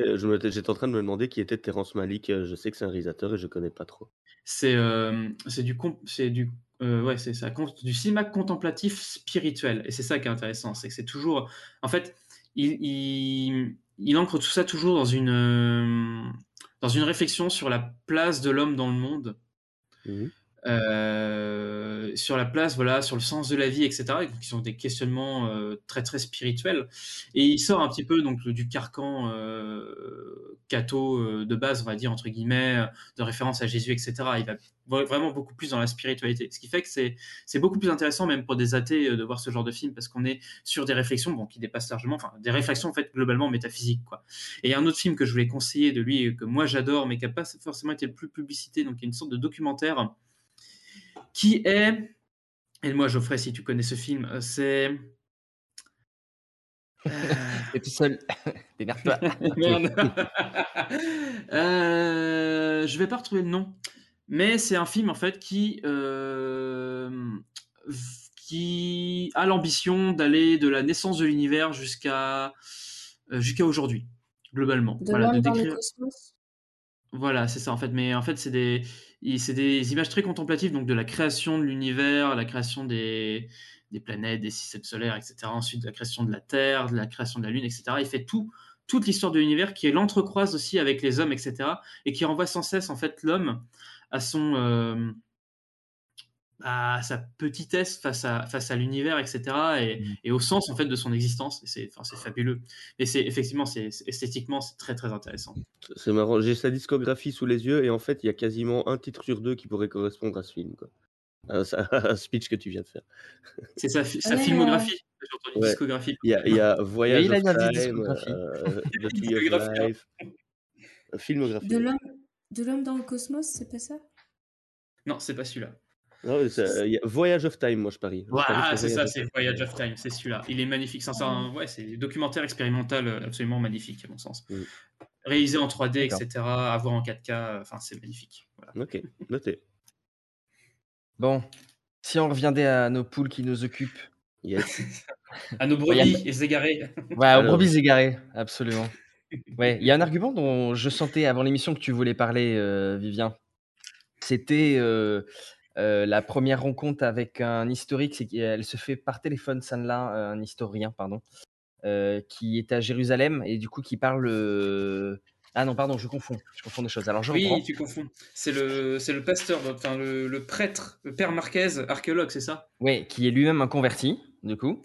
j'étais en train de me demander qui était Terrence Malick. Euh, Je sais que c'est un réalisateur et je connais pas trop. C'est euh, c'est du, c'est du, euh, ouais, c'est ça, du cinéma contemplatif spirituel. Et c'est ça qui est intéressant, c'est que c'est toujours, en fait, il, il, il ancre tout ça toujours dans une, euh, dans une réflexion sur la place de l'homme dans le monde. Mhm. Euh, sur la place, voilà, sur le sens de la vie, etc., qui sont des questionnements euh, très très spirituels. Et il sort un petit peu donc du carcan euh, catho euh, de base, on va dire entre guillemets, de référence à Jésus, etc. Il va vra- vraiment beaucoup plus dans la spiritualité, ce qui fait que c'est c'est beaucoup plus intéressant même pour des athées de voir ce genre de film parce qu'on est sur des réflexions bon, qui dépassent largement, enfin des réflexions en fait globalement métaphysiques quoi. Et il y a un autre film que je voulais conseiller de lui que moi j'adore mais qui n'a pas forcément été le plus publicité, donc il y a une sorte de documentaire qui est, et moi Geoffrey, si tu connais ce film, euh, c'est... T'es tout seul. Démerde-toi. Merde. Euh, je vais pas retrouver le nom, mais c'est un film en fait qui, euh, qui a l'ambition d'aller de la naissance de l'univers jusqu'à euh, jusqu'à aujourd'hui, globalement. De Voilà, de dans le décrire- cosmos. voilà, c'est ça en fait. Mais en fait, c'est des, c'est des images très contemplatives, donc de la création de l'univers, la création des, planètes, des systèmes solaires, etc. Ensuite, de la création de la Terre, de la création de la Lune, etc. Il fait tout, toute l'histoire de l'univers qui est l'entrecroise aussi avec les hommes, etc. Et qui renvoie sans cesse en fait l'homme à son, euh, à sa petitesse face à, face à l'univers, etc. Et, et au sens en fait de son existence. C'est, enfin, fabuleux. Et c'est effectivement, c'est esthétiquement, c'est très très intéressant. C'est marrant, j'ai sa discographie sous les yeux et en fait, il y a quasiment un titre sur deux qui pourrait correspondre à ce film. Quoi. À, ça- à un speech que tu viens de faire. C'est sa, fi- sa Ouais. filmographie. Ouais. discographie. Il y a, il y a Voyage il a of Time, discographie. euh, The Tree of hein. Life, filmographie. De l'homme de l'homme dans le cosmos, c'est pas ça? Non, c'est pas celui-là. Non, mais ça- il y a Voyage of Time, moi je parie. Voilà, c'est ça, Voyage of c'est Time. Voyage of Time, c'est celui-là. Il est magnifique. C'est un, ouais, c'est un documentaire expérimental euh, absolument magnifique, à mon sens. Mm. Réalisé en 3D, D'accord. etc. À voir en 4K, euh, enfin, c'est magnifique. Voilà. Ok, noté. Bon, si on reviendait à nos poules qui nous occupent. Yes. À nos brebis et égarés. Ouais, aux brebis égarées, absolument. Ouais, il y a un argument dont je sentais avant l'émission que tu voulais parler, euh, Vivien. C'était euh, euh, la première rencontre avec un historique, c'est qu'elle se fait par téléphone, Sanla, euh, un historien, pardon, euh, qui est à Jérusalem et du coup qui parle euh, Ah non, pardon, je confonds. Je confonds des choses. Alors je Oui, reprends. tu confonds. C'est le, c'est le pasteur, enfin le, le prêtre, le père Marquez, archéologue, c'est ça? Oui, qui est lui-même un converti, du coup,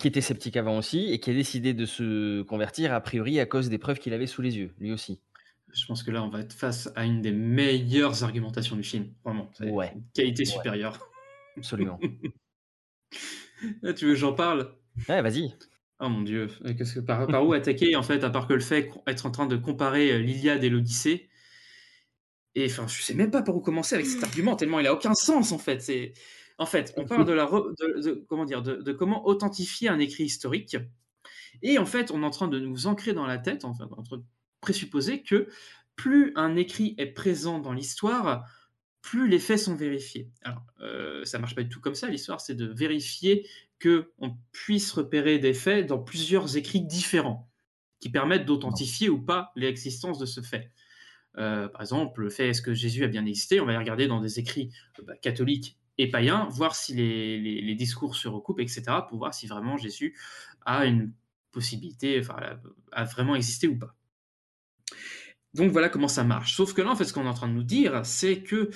qui était sceptique avant aussi, et qui a décidé de se convertir, a priori, à cause des preuves qu'il avait sous les yeux, lui aussi. Je pense que là, on va être face à une des meilleures argumentations du film. Vraiment. C'est Ouais. une qualité Ouais. supérieure. Absolument. Ah, tu veux que j'en parle? Ouais, vas-y. Oh mon dieu, que par, par où attaquer en fait, à part que le fait d'être en train de comparer euh, l'Iliade et l'Odyssée? Et enfin, je sais même pas par où commencer avec cet argument, tellement il a aucun sens en fait. C'est en fait, on parle de la re- de, de- comment dire de, de comment authentifier un écrit historique. Et en fait, on est en train de nous ancrer dans la tête, enfin, en train de présupposer que plus un écrit est présent dans l'histoire, plus les faits sont vérifiés. Alors, euh, ça marche pas du tout comme ça. L'histoire, c'est de vérifier que on puisse repérer des faits dans plusieurs écrits différents, qui permettent d'authentifier ou pas l'existence de ce fait. Euh, par exemple, le fait est-ce que Jésus a bien existé? On va aller regarder dans des écrits euh, bah, catholiques et païens, voir si les, les- discours se recoupent, etc., pour voir si vraiment Jésus a une possibilité, enfin, a vraiment existé ou pas. Donc voilà comment ça marche. Sauf que là, en fait, ce qu'on est en train de nous dire, c'est que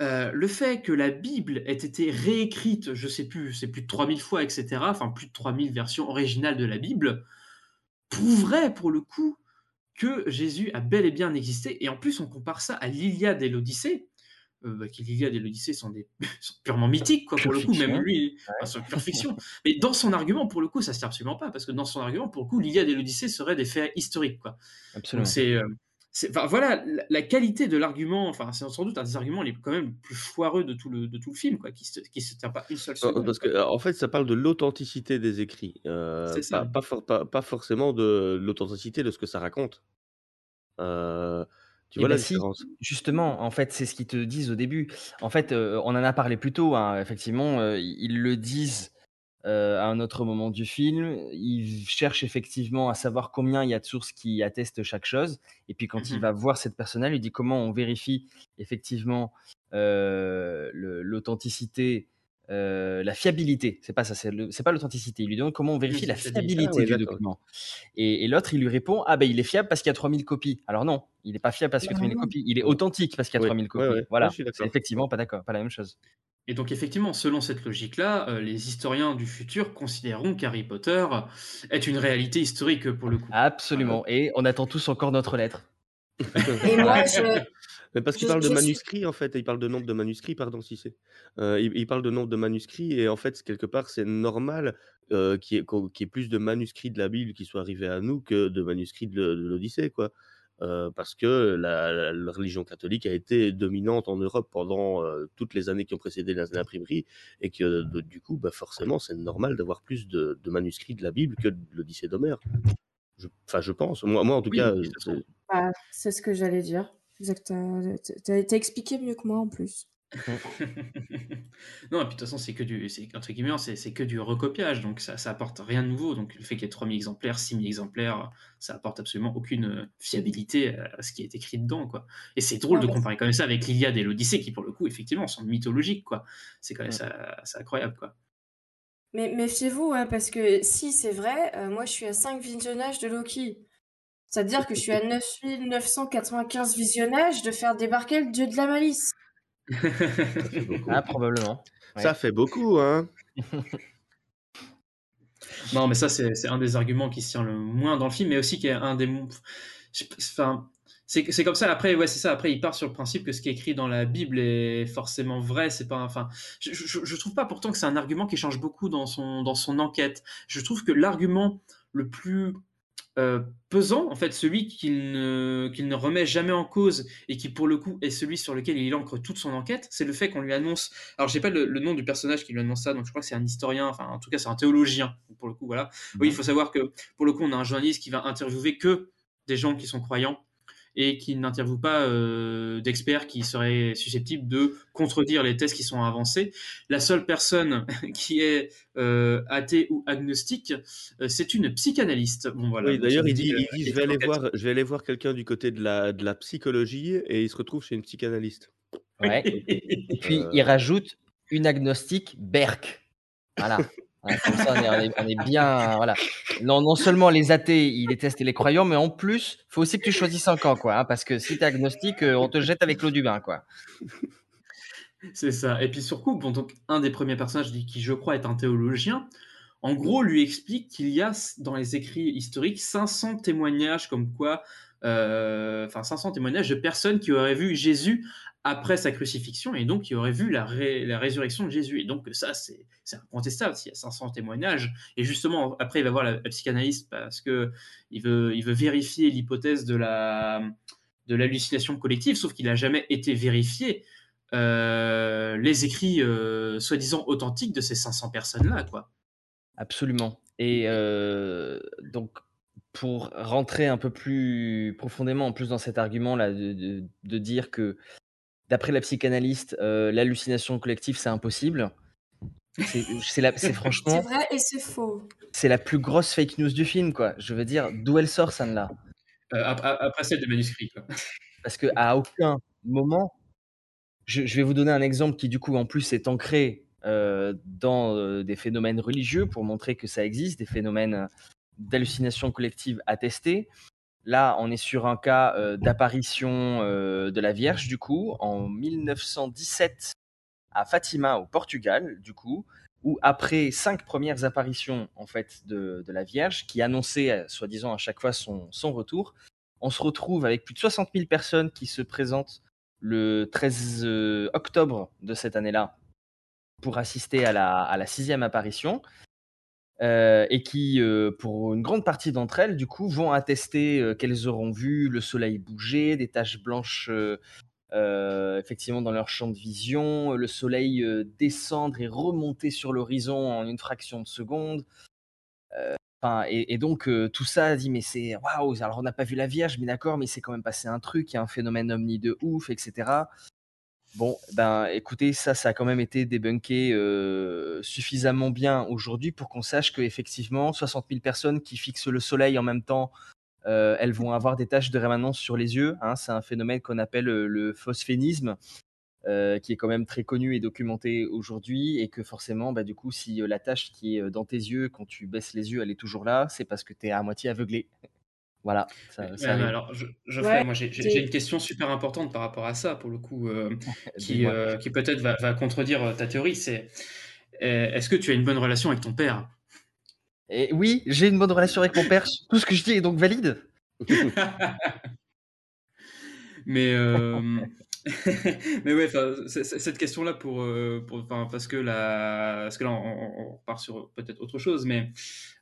euh, le fait que la Bible ait été réécrite, je sais plus, c'est plus de 3000 fois, etc., enfin plus de 3000 versions originales de la Bible, prouverait pour le coup que Jésus a bel et bien existé. Et en plus, on compare ça à l'Iliade et l'Odyssée, euh, bah, l'Iliade et l'Odyssée sont, des, sont purement mythiques, quoi, pour Pure le coup, même lui, enfin, c'est pure fiction. Mais dans son argument, pour le coup, ça ne sert absolument pas, parce que dans son argument, pour le coup, l'Iliade et l'Odyssée seraient des faits historiques, quoi. Absolument. C'est, euh, c'est- enfin, voilà la, la qualité de l'argument. Enfin, c'est sans doute un des arguments les quand même les plus foireux de tout le de tout le film, quoi, qui se, qui se tient pas une seule Non, seconde. Parce que, en fait, ça parle de l'authenticité des écrits, euh, C'est ça. pas, pas, for- pas- pas forcément de l'authenticité de ce que ça raconte. Euh, tu Eh vois ben la si, différence? justement, en fait, c'est ce qu'ils te disent au début. En fait, euh, on en a parlé plus tôt, hein, effectivement, euh, ils le disent euh, à un autre moment du film. Ils cherchent effectivement à savoir combien il y a de sources qui attestent chaque chose. Et puis quand il Mhm. va voir cette personne-là, il lui dit comment on vérifie effectivement le- l'authenticité. Euh, la fiabilité, c'est pas ça, c'est pas l'authenticité. Il lui demande comment on vérifie la fiabilité. Ah ouais, du document. Et, et l'autre, il lui répond Ah, ben il est fiable parce qu'il y a 3000 copies. Alors non, il n'est pas fiable parce qu'il y a Bah 3000 non. copies. Il est authentique parce qu'il y a Oui, 3000 ouais, copies. ouais, ouais, Voilà, c'est effectivement pas d'accord, pas la même chose. Et donc effectivement, selon cette logique-là, euh, les historiens du futur considéreront qu'Harry Potter est une réalité historique pour le coup. Absolument. Et on attend tous encore notre lettre. Et moi, je, Mais parce qu'il je, parle de je suis. manuscrits, en fait, et il parle de nombre de manuscrits, pardon, si c'est. Euh, il, il parle de nombre de manuscrits, et en fait, quelque part, c'est normal euh, qu'il y, ait qu'on- qu'il y ait plus de manuscrits de la Bible qui soient arrivés à nous que de manuscrits de, l'O- de l'Odyssée, quoi. Euh, parce que la, la- la religion catholique a été dominante en Europe pendant euh, toutes les années qui ont précédé l'im- l'imprimerie, et que de- du coup, bah, forcément, c'est normal d'avoir plus de, de manuscrits de la Bible que de l'Odyssée d'Homère. Je- Enfin, je pense. Moi, moi en tout Oui, cas, de euh, toute façon. c'est- Bah, c'est ce que j'allais dire. Exact. T'as expliqué mieux que moi en plus. non, et puis de toute façon, c'est que du, entre guillemets, c'est, que du recopiage, donc ça, ça apporte rien de nouveau. Donc le fait qu'il y ait 3000 exemplaires, 6000 exemplaires, ça apporte absolument aucune euh, fiabilité à ce qui est écrit dedans, quoi. Et c'est drôle Non, de comparer même ça avec l'Iliade et l'Odyssée, qui pour le coup, effectivement, sont mythologiques, quoi. C'est quand même ça, c'est incroyable, quoi. Mais méfiez-vous, hein, parce que si c'est vrai, euh, moi je suis à 5 visionnages de Loki. C'est-à-dire que je suis à 9995 visionnages de faire débarquer le dieu de la malice. ça fait beaucoup. Ah, probablement. Ça fait beaucoup, hein Non, mais ça, c'est un des arguments qui se tient le moins dans le film, mais aussi qui est un des. Enfin, c'est c'est comme ça. Après, ouais, c'est ça. Après, il part sur le principe que ce qui est écrit dans la Bible est forcément vrai. C'est pas. Enfin, je, je, je trouve pas pourtant que c'est un argument qui change beaucoup dans son dans son enquête. Je trouve que l'argument le plus euh, pesant, en fait, celui qu'il ne, qu'il ne remet jamais en cause et qui, pour le coup, est celui sur lequel il ancre toute son enquête, c'est le fait qu'on lui annonce. Alors, je sais pas le, le nom du personnage qui lui annonce ça, donc je crois que c'est un historien, enfin, en tout cas, c'est un théologien, pour le coup, voilà. Oui, il faut savoir que, pour le coup, on a un journaliste qui va interviewer que des gens qui sont croyants et qui n'interviewe pas euh, d'experts qui seraient susceptibles de contredire les thèses qui sont avancées. La seule personne qui est euh, athée ou agnostique, euh, c'est une psychanalyste. Bon, voilà. Oui, d'ailleurs, il dit, il je vais aller voir, je vais aller voir quelqu'un du côté de la, de la psychologie, et il se retrouve chez une psychanalyste. Ouais. Et puis, Euh, il rajoute une agnostique Berk. Voilà. On est, bien. Voilà. Non, non seulement les athées, ils détestent les croyants, mais en plus, faut aussi que tu choisisses un camp, quoi. hein, parce que si tu es agnostique, euh, on te jette avec l'eau du bain, quoi. C'est ça. Et puis surtout, bon, donc, un des premiers personnages qui, je crois, est un théologien, en gros, lui explique qu'il y a dans les écrits historiques 500 témoignages comme quoi, euh, enfin 500 témoignages de personnes qui auraient vu Jésus après sa crucifixion et donc qui auraient vu la, ré- la résurrection de Jésus. Et donc ça, c'est incontestable s'il y a 500 témoignages. Et justement, après, il va voir la, la psychanalyste parce que il veut, il veut vérifier l'hypothèse de la de l'hallucination collective, sauf qu'il n'a jamais été vérifié euh, les écrits euh, soi-disant authentiques de ces 500 personnes-là. Absolument. Et euh, donc, pour rentrer un peu plus profondément en plus dans cet argument-là, de- de dire que d'après la psychanalyste, euh, l'hallucination collective, c'est impossible. C'est la- c'est franchement, vrai et c'est faux. c'est la plus grosse fake news du film, quoi. Je veux dire, d'où elle sort, ça là Euh, ap- ap- après celle des manuscrits, quoi. Parce que à aucun moment, je, je vais vous donner un exemple qui du coup en plus est ancré euh, dans euh, des phénomènes religieux pour montrer que ça existe, des phénomènes euh, d'hallucination collective attestés. Là, on est sur un cas euh, d'apparition euh, de la Vierge du coup en 1917 à Fatima au Portugal du coup où après cinq premières apparitions en fait de, la Vierge qui annonçaient euh, soi-disant à chaque fois son, retour, on se retrouve avec plus de 60 000 personnes qui se présentent le 13 euh, octobre de cette année-là pour assister à la sixième apparition. Euh, et qui, euh, pour une grande partie d'entre elles, du coup, vont attester euh, qu'elles auront vu le soleil bouger, des taches blanches effectivement dans leur champ de vision, le soleil descendre et remonter sur l'horizon en une fraction de seconde. Et, et donc tout ça dit mais c'est waouh alors on n'a pas vu la Vierge mais d'accord mais c'est quand même passé un truc il y a un phénomène omni de ouf etc bon ben écoutez ça ça a quand même été débunké euh, suffisamment bien aujourd'hui pour qu'on sache que effectivement 60 000 personnes qui fixent le soleil en même temps euh, elles vont avoir des taches de rémanence sur les yeux hein. c'est un phénomène qu'on appelle euh, le phosphénisme qui est quand même très connu et documenté aujourd'hui, et que forcément, bah, du coup, si la tache qui est dans tes yeux, quand tu baisses les yeux, elle est toujours là, c'est parce que tu es à moitié aveuglé. Voilà, ça, ça alors, je, Geoffrey, Ouais, moi j'ai une question super importante par rapport à ça, pour le coup, euh, qui, euh, qui peut-être va, va contredire euh, ta théorie. C'est euh, est-ce que tu as une bonne relation avec ton père? Et oui, j'ai une bonne relation avec mon père, tout ce que je dis est donc valide. Mais, euh, mais ouais, cette question-là pour, euh, pour, parce que la, parce que là, on, repart sur peut-être autre chose, mais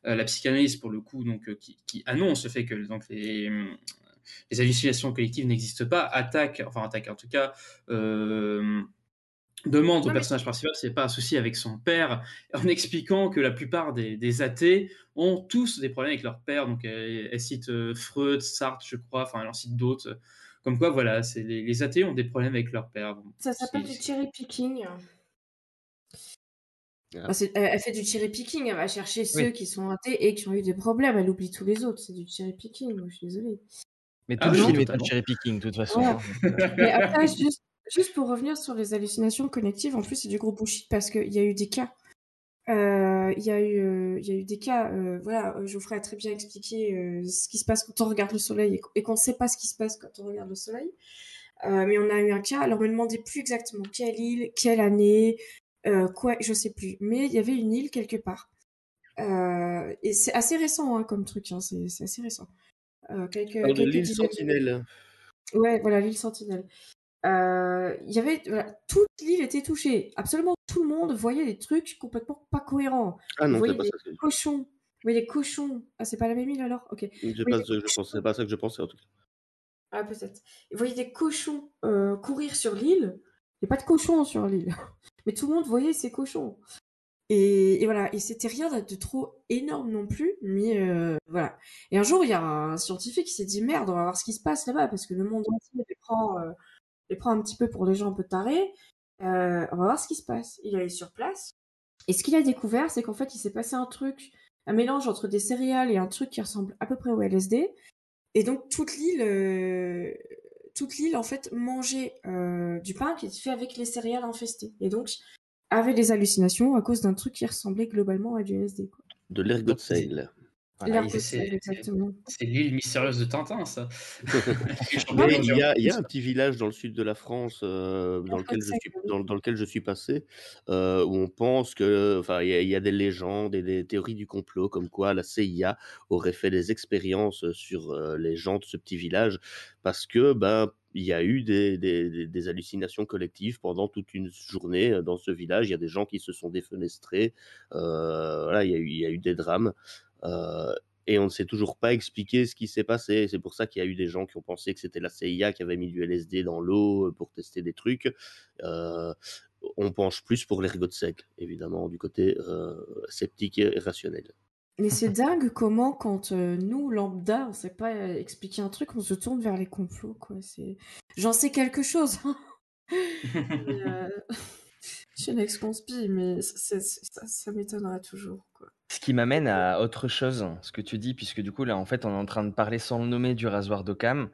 euh, la psychanalyse pour le coup, donc euh, qui, qui annonce le fait que donc les, les hallucinations collectives n'existent pas, attaque, enfin attaque en tout cas. euh, demande au Ouais, mais- personnage principal s'il a pas un souci avec son père, en expliquant que la plupart des, des athées ont tous des problèmes avec leur père. Donc, elle, elle cite Freud, Sartre, je crois, enfin, elle en cite d'autres. Comme quoi, voilà, c'est les, les athées ont des problèmes avec leur père. Bon, Ça s'appelle du cherry picking. Ah. Elle, elle fait du cherry picking, elle va chercher ceux Oui. qui sont athées et qui ont eu des problèmes, elle oublie tous les autres. C'est du cherry picking, moi, je suis désolée. Mais tout Ah le oui, film est un cherry picking, de toute façon. Ouais. hein, Mais après, juste, juste pour revenir sur les hallucinations collectives, en plus, c'est du gros bullshit parce qu'il y a eu des cas. Euh, Il y, a eu, euh, il y a eu des cas, euh, voilà, euh, Geoffrey a très bien expliqué euh, ce qui se passe quand on regarde le soleil et qu- et qu'on ne sait pas ce qui se passe quand on regarde le soleil. Mais on a eu un cas, alors me demandez plus exactement quelle île, quelle année, quoi, je sais plus. Mais il y avait une île quelque part. Et c'est assez récent hein, comme truc, hein, c'est assez récent. Quelques, quelques l'île. Sentinelle. Ouais, voilà, l'île Sentinelle. Euh, Il y avait, voilà, toute l'île était touchée. Absolument tout le monde voyait des trucs complètement pas cohérents. Ah non, c'est pas des ça. cochons. Vous voyez des cochons. Ah, c'est pas la même île alors? Ok. C'est pas ça que je pense- c'est pas ça que je pensais en tout cas. Ah, peut-être. Vous voyez des cochons euh, courir sur l'île? Il n'y a pas de cochons sur l'île. Mais tout le monde voyait ces cochons. Et, et voilà. Et c'était rien de, trop énorme non plus. Mais euh, voilà. Et un jour, il y a un scientifique qui s'est dit merde, on va voir ce qui se passe là-bas. Parce que le monde entier prend, euh, les prend un petit peu pour des gens un peu tarés. Euh, on va voir ce qui se passe. Il allé sur place. Et ce qu'il a découvert, c'est qu'en fait, il s'est passé un truc, un mélange entre des céréales et un truc qui ressemble à peu près au LSD. Et donc toute l'île, euh, toute l'île en fait mangeait euh, du pain qui était fait avec les céréales infestées. Et donc avait des hallucinations à cause d'un truc qui ressemblait globalement à du LSD. Quoi. De l'ergot sail. Voilà, c'est- l'île mystérieuse de Tintin, ça. Mais il, y a, il y a un petit village dans le sud de la France euh, dans, lequel je suis, dans, dans lequel je suis passé euh, où on pense que, enfin, il y, a- il y a des légendes et des théories du complot comme quoi la CIA aurait fait des expériences sur euh, les gens de ce petit village parce que ben il y a eu des, des- des- des hallucinations collectives pendant toute une journée dans ce village. Il y a des gens qui se sont défenestrés. euh, voilà, il y a eu, il y a eu des drames. Euh, et on ne sait toujours pas expliquer ce qui s'est passé. C'est pour ça qu'il y a eu des gens qui ont pensé que c'était la CIA qui avait mis du LSD dans l'eau euh, pour tester des trucs. Euh, on penche plus pour l'ergot sec, évidemment, du côté euh, sceptique et rationnel. Mais c'est dingue comment, quand euh, nous, lambda, on sait pas expliquer un truc, on se tourne vers les complots, quoi. C'est... J'en sais quelque chose, hein. Mais, euh, Je suis une ex-conspi, mais c'est- c'est- ça, ça m'étonnera toujours. Ce qui m'amène à autre chose, ce que tu dis, puisque du coup, là, en fait, on est en train de parler sans le nommer du rasoir d'Occam.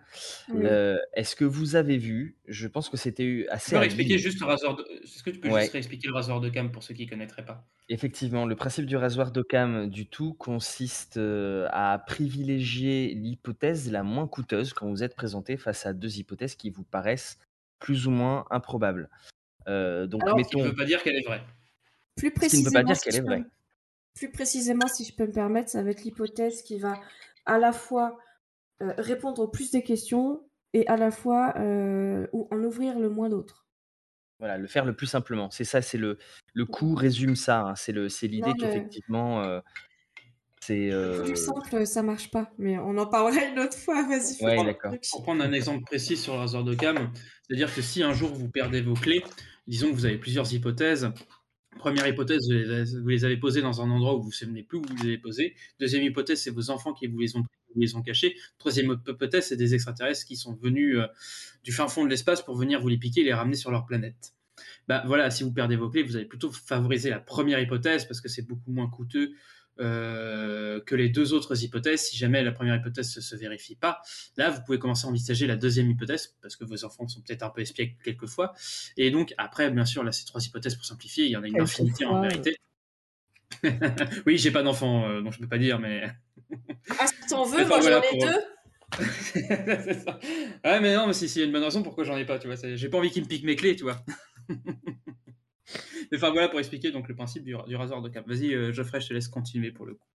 Oui. Euh, Est-ce que vous avez vu, je pense que c'était eu Tu assez peux réexpliquer habile. juste le rasoir de... Est-ce que tu peux Ouais. juste réexpliquer le rasoir de cam pour ceux qui ne connaîtraient pas? Effectivement, le principe du rasoir d'Occam du tout consiste euh, à privilégier l'hypothèse la moins coûteuse quand vous êtes présenté face à deux hypothèses qui vous paraissent plus ou moins improbables. Euh, donc, Alors, Ce qui ne mettons. veut pas dire qu'elle est vraie. Plus Ce qui ne veut pas précisément, dire qu'elle est peux vraie. Plus précisément, si je peux me permettre, ça va être l'hypothèse qui va à la fois euh, répondre au plus des questions et à la fois euh, ou en ouvrir le moins d'autres. Voilà, le faire le plus simplement. C'est ça, c'est le, le coup résume ça. hein. C'est le, c'est l'idée qu'effectivement, euh, c'est. euh, Plus simple, ça marche pas, mais on en parlera une autre fois. Vas-y, Ouais, d'accord. Pour prendre un exemple précis sur le rasoir de cam, c'est-à-dire que si un jour vous perdez vos clés, disons que vous avez plusieurs hypothèses. Première hypothèse, vous les, avez posées dans un endroit où vous ne vous plus où vous les avez posées. Deuxième hypothèse, c'est vos enfants qui vous les ont, vous les ont cachés. Troisième hypothèse, c'est des extraterrestres qui sont venus euh, du fin fond de l'espace pour venir vous les piquer et les ramener sur leur planète. Bah, voilà, si vous perdez vos clés, vous allez plutôt favoriser la première hypothèse parce que c'est beaucoup moins coûteux que les deux autres hypothèses. Si jamais la première hypothèse ne se, vérifie pas, là, vous pouvez commencer à envisager la deuxième hypothèse parce que vos enfants sont peut-être un peu espiègles quelquefois. Et donc, après, bien sûr, là, c'est trois hypothèses pour simplifier. Il y en a une infinité en vérité. oui, j'ai pas d'enfant, euh, donc je peux pas dire, mais. Ah, si t'en veux, Mais moi j'en ai pour- deux. ça. Ouais, mais non, mais si- s'il y a une bonne raison, pourquoi j'en ai pas, tu vois. J'ai pas envie qu'il me pique mes clés, tu vois. mais enfin, voilà pour expliquer donc le principe du, du rasoir de cap. Vas-y, euh, Geoffrey, je te laisse continuer pour le coup.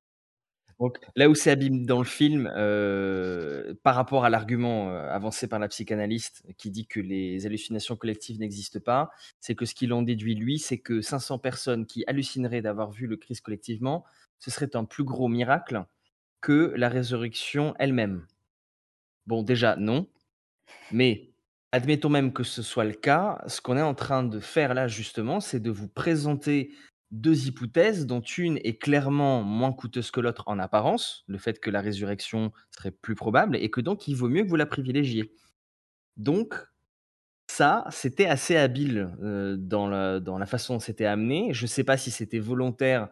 Donc, là où c'est habile dans le film, euh, par rapport à l'argument euh, avancé par la psychanalyste qui dit que les hallucinations collectives n'existent pas, c'est que ce qu'il en déduit, lui, c'est que 500 personnes qui hallucineraient d'avoir vu le Christ collectivement, ce serait un plus gros miracle que la résurrection elle-même. Bon, déjà, non. Mais admettons même que ce soit le cas, ce qu'on est en train de faire là, justement, c'est de vous présenter deux hypothèses, dont une est clairement moins coûteuse que l'autre en apparence, le fait que la résurrection serait plus probable, et que donc il vaut mieux que vous la privilégiez. Donc, ça, c'était assez habile euh, dans, la, façon dont c'était amené. Je ne sais pas si c'était volontaire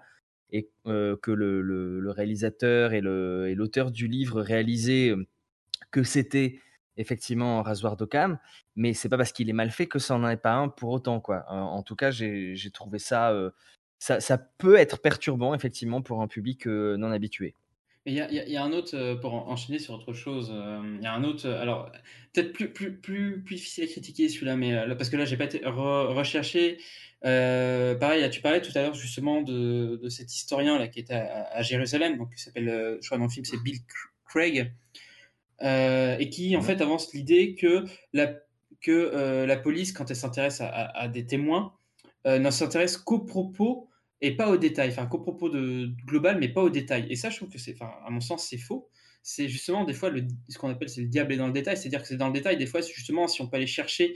et euh, que le, réalisateur et l'auteur du livre réalisaient euh, que c'était effectivement rasoir d'Occam, mais c'est pas parce qu'il est mal fait que ça n'en est pas un pour autant. Quoi. En tout cas, j'ai trouvé ça, euh, ça. Ça peut être perturbant, effectivement, pour un public euh, non habitué. Il y a, un autre, euh, pour en- enchaîner sur autre chose, il y a un autre, alors peut-être plus, plus, plus, plus difficile à critiquer celui-là, mais parce que là, j'ai pas été re- recherché. Pareil, tu parlais tout à l'heure justement de, de cet historien là qui était à, Jérusalem, donc qui s'appelle, je crois dans le film, c'est Bill Craig, euh, et qui en fait avance l'idée que la, que euh, la police, quand elle s'intéresse à, à- à des témoins, euh, ne s'intéresse qu'aux propos et pas aux détails. Enfin, qu'au propos de, global, mais pas aux détails. Et ça, je trouve que c'est, à mon sens, c'est faux. C'est justement des fois le, ce qu'on appelle c'est le diable est dans le détail. C'est-à-dire que c'est dans le détail, des fois, justement, si on peut aller chercher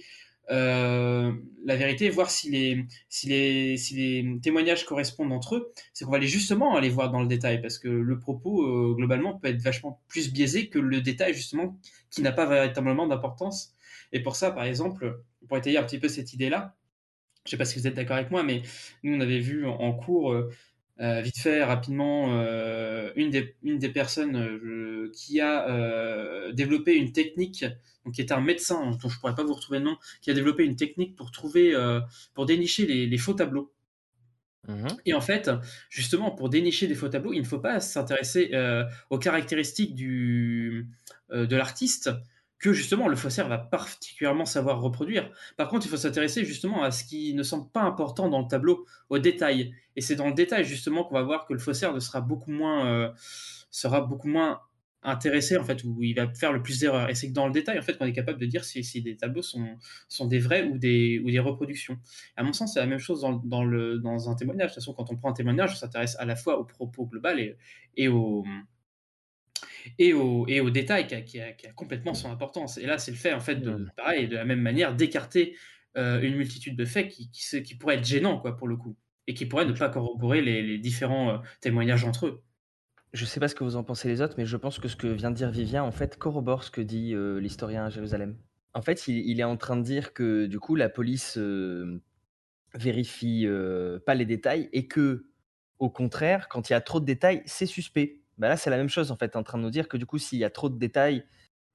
euh, la vérité, voir si les, si, les, si les témoignages correspondent entre eux, c'est qu'on va aller justement aller voir dans le détail parce que le propos, euh, globalement, peut être vachement plus biaisé que le détail, justement, qui n'a pas véritablement d'importance. Et pour ça, par exemple, pour étayer un petit peu cette idée-là, je sais pas si vous êtes d'accord avec moi, mais nous, on avait vu en cours, euh, euh, vite fait, rapidement, euh, une, des, une des personnes euh, qui a développé une technique, donc qui était un médecin, dont je pourrais pas vous retrouver le nom, qui a développé une technique pour trouver, pour dénicher les, les faux tableaux. Mmh Et en fait, justement, pour dénicher des faux tableaux, il ne faut pas s'intéresser aux caractéristiques du, de l'artiste que justement le faussaire va particulièrement savoir reproduire. Par contre, il faut s'intéresser justement à ce qui ne semble pas important dans le tableau, aux détails. Et c'est dans le détail justement qu'on va voir que le faussaire ne sera beaucoup moins, euh, sera beaucoup moins intéressé en fait où il va faire le plus d'erreurs et c'est que dans le détail en fait qu'on est capable de dire si, si des tableaux sont, sont des vrais ou des, ou des reproductions à mon sens c'est la même chose dans, dans, le, dans un témoignage de toute façon quand on prend un témoignage on s'intéresse à la fois au propos global et, et au et au, et au détail qui a, qui, a, qui a, complètement son importance et là c'est le fait en fait de pareil de la même manière d'écarter euh, une multitude de faits qui, qui, qui pourraient être gênants quoi pour le coup et qui pourraient ne pas corroborer les, les différents euh, témoignages entre eux je sais pas ce que vous en pensez les autres, mais je pense que ce que vient de dire Vivien, en fait, corrobore ce que dit euh, l'historien à Jérusalem. En fait, il, il, est en train de dire que du coup, la police vérifie pas les détails et que, au contraire, quand il y a trop de détails, c'est suspect. Bah là, c'est la même chose en fait, en train de nous dire que du coup, s'il y a trop de détails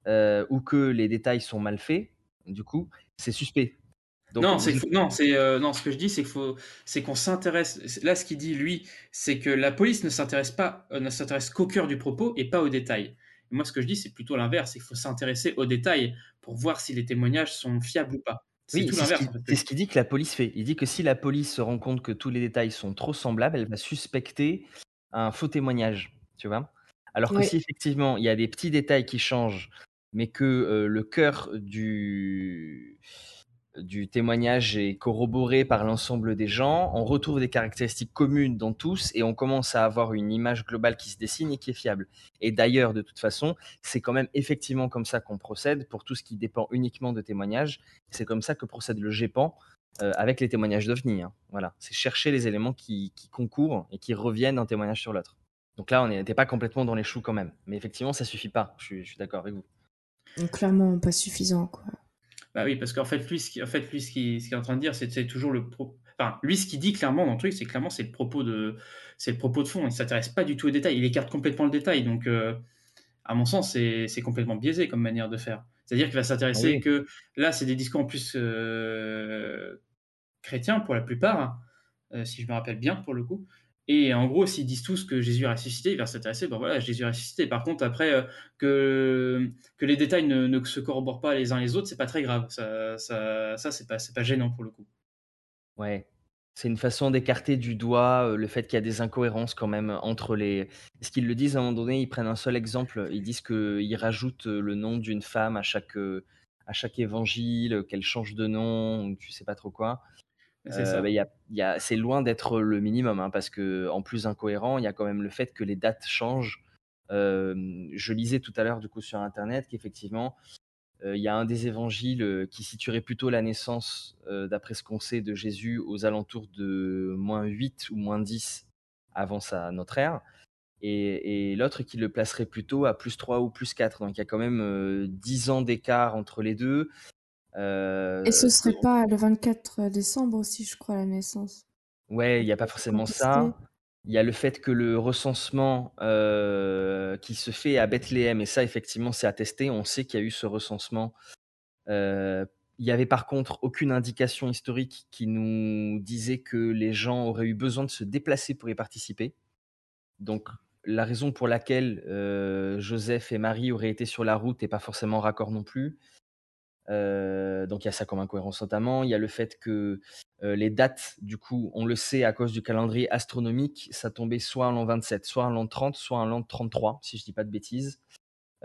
ou que les détails sont mal faits, du coup, c'est suspect. Donc, non, c'est non, c'est euh, non. Ce que je dis, c'est qu'il faut, c'est qu'on s'intéresse. Là, ce qu'il dit lui, c'est que la police ne s'intéresse pas, euh, ne s'intéresse qu'au cœur du propos et pas aux détails. Et moi, ce que je dis, c'est plutôt l'inverse. C'est qu'il faut s'intéresser aux détails pour voir si les témoignages sont fiables ou pas. C'est oui, tout l'inverse. C'est ce qu'il dit que la police fait. Il dit que si la police se rend compte que tous les détails sont trop semblables, elle va suspecter un faux témoignage. Tu vois? Alors que oui. si effectivement il y a des petits détails qui changent, mais que euh, le cœur du du témoignage est corroboré par l'ensemble des gens, on retrouve des caractéristiques communes dans tous et on commence à avoir une image globale qui se dessine et qui est fiable. Et d'ailleurs, de toute façon, c'est quand même effectivement comme ça qu'on procède pour tout ce qui dépend uniquement de témoignages. C'est comme ça que procède le GEPAN euh, avec les témoignages d'OVNI. Hein. Voilà, c'est chercher les éléments qui, qui, concourent et qui reviennent d'un témoignage sur l'autre. Donc là, on n'était pas complètement dans les choux quand même. Mais effectivement, ça suffit pas. Je suis, je suis d'accord avec vous. Donc, clairement, pas suffisant, quoi. Bah oui, parce qu'en fait, lui, ce qu'il en fait, lui, ce qui, ce qui est en train de dire, c'est toujours le pro... Enfin, lui, ce qu'il dit clairement dans le truc, c'est clairement c'est le propos de, c'est le propos de fond. Il s'intéresse pas du tout aux détails. Il écarte complètement le détail. Donc, euh, à mon sens, c'est complètement biaisé comme manière de faire. C'est-à-dire qu'il va s'intéresser oui. que là, c'est des discours en plus euh, chrétiens pour la plupart, euh, si je me rappelle bien pour le coup. Et en gros, s'ils disent tous que Jésus a ressuscité, il va s'intéresser, ben voilà, Jésus a ressuscité. Par contre, après, euh, que, les détails ne, se corroborent pas les uns les autres, c'est pas très grave. Ça, ça, c'est pas, pas gênant pour le coup. Ouais. C'est une façon d'écarter du doigt euh, le fait qu'il y a des incohérences quand même entre les. Est-ce qu'ils le disent à un moment donné Ils prennent un seul exemple. Ils disent qu'ils rajoutent le nom d'une femme à chaque, à chaque évangile, qu'elle change de nom, tu sais pas trop quoi. C'est euh, bah, y a, y a, loin d'être le minimum, hein, parce que en plus incohérent, il y a quand même le fait que les dates changent. Euh, je lisais tout à l'heure du coup sur internet qu'effectivement, il y a un des évangiles qui situerait plutôt la naissance, d'après ce qu'on sait, de Jésus aux alentours de moins 8 ou moins 10 avant sa, notre ère, et, et l'autre qui le placerait plutôt à plus 3 ou plus 4. Donc il y a quand même 10 ans d'écart entre les deux. Euh, Et ce serait pas le 24 décembre aussi, je crois, la naissance Ouais, il n'y a pas forcément ça. Il y a le fait que le recensement euh, qui se fait à Bethléem, et ça, effectivement, c'est attesté, on sait qu'il y a eu ce recensement. Euh, il y avait par contre aucune indication historique qui nous disait que les gens auraient eu besoin de se déplacer pour y participer. Donc, la raison pour laquelle Joseph et Marie auraient été sur la route n'est pas forcément raccord non plus. Euh, donc il y a ça comme incohérence notamment. Il y a le fait que euh, les dates, du coup, on le sait à cause du calendrier astronomique, ça tombait soit en l'an 27, soit en l'an 30, soit en l'an 33, si je dis pas de bêtises,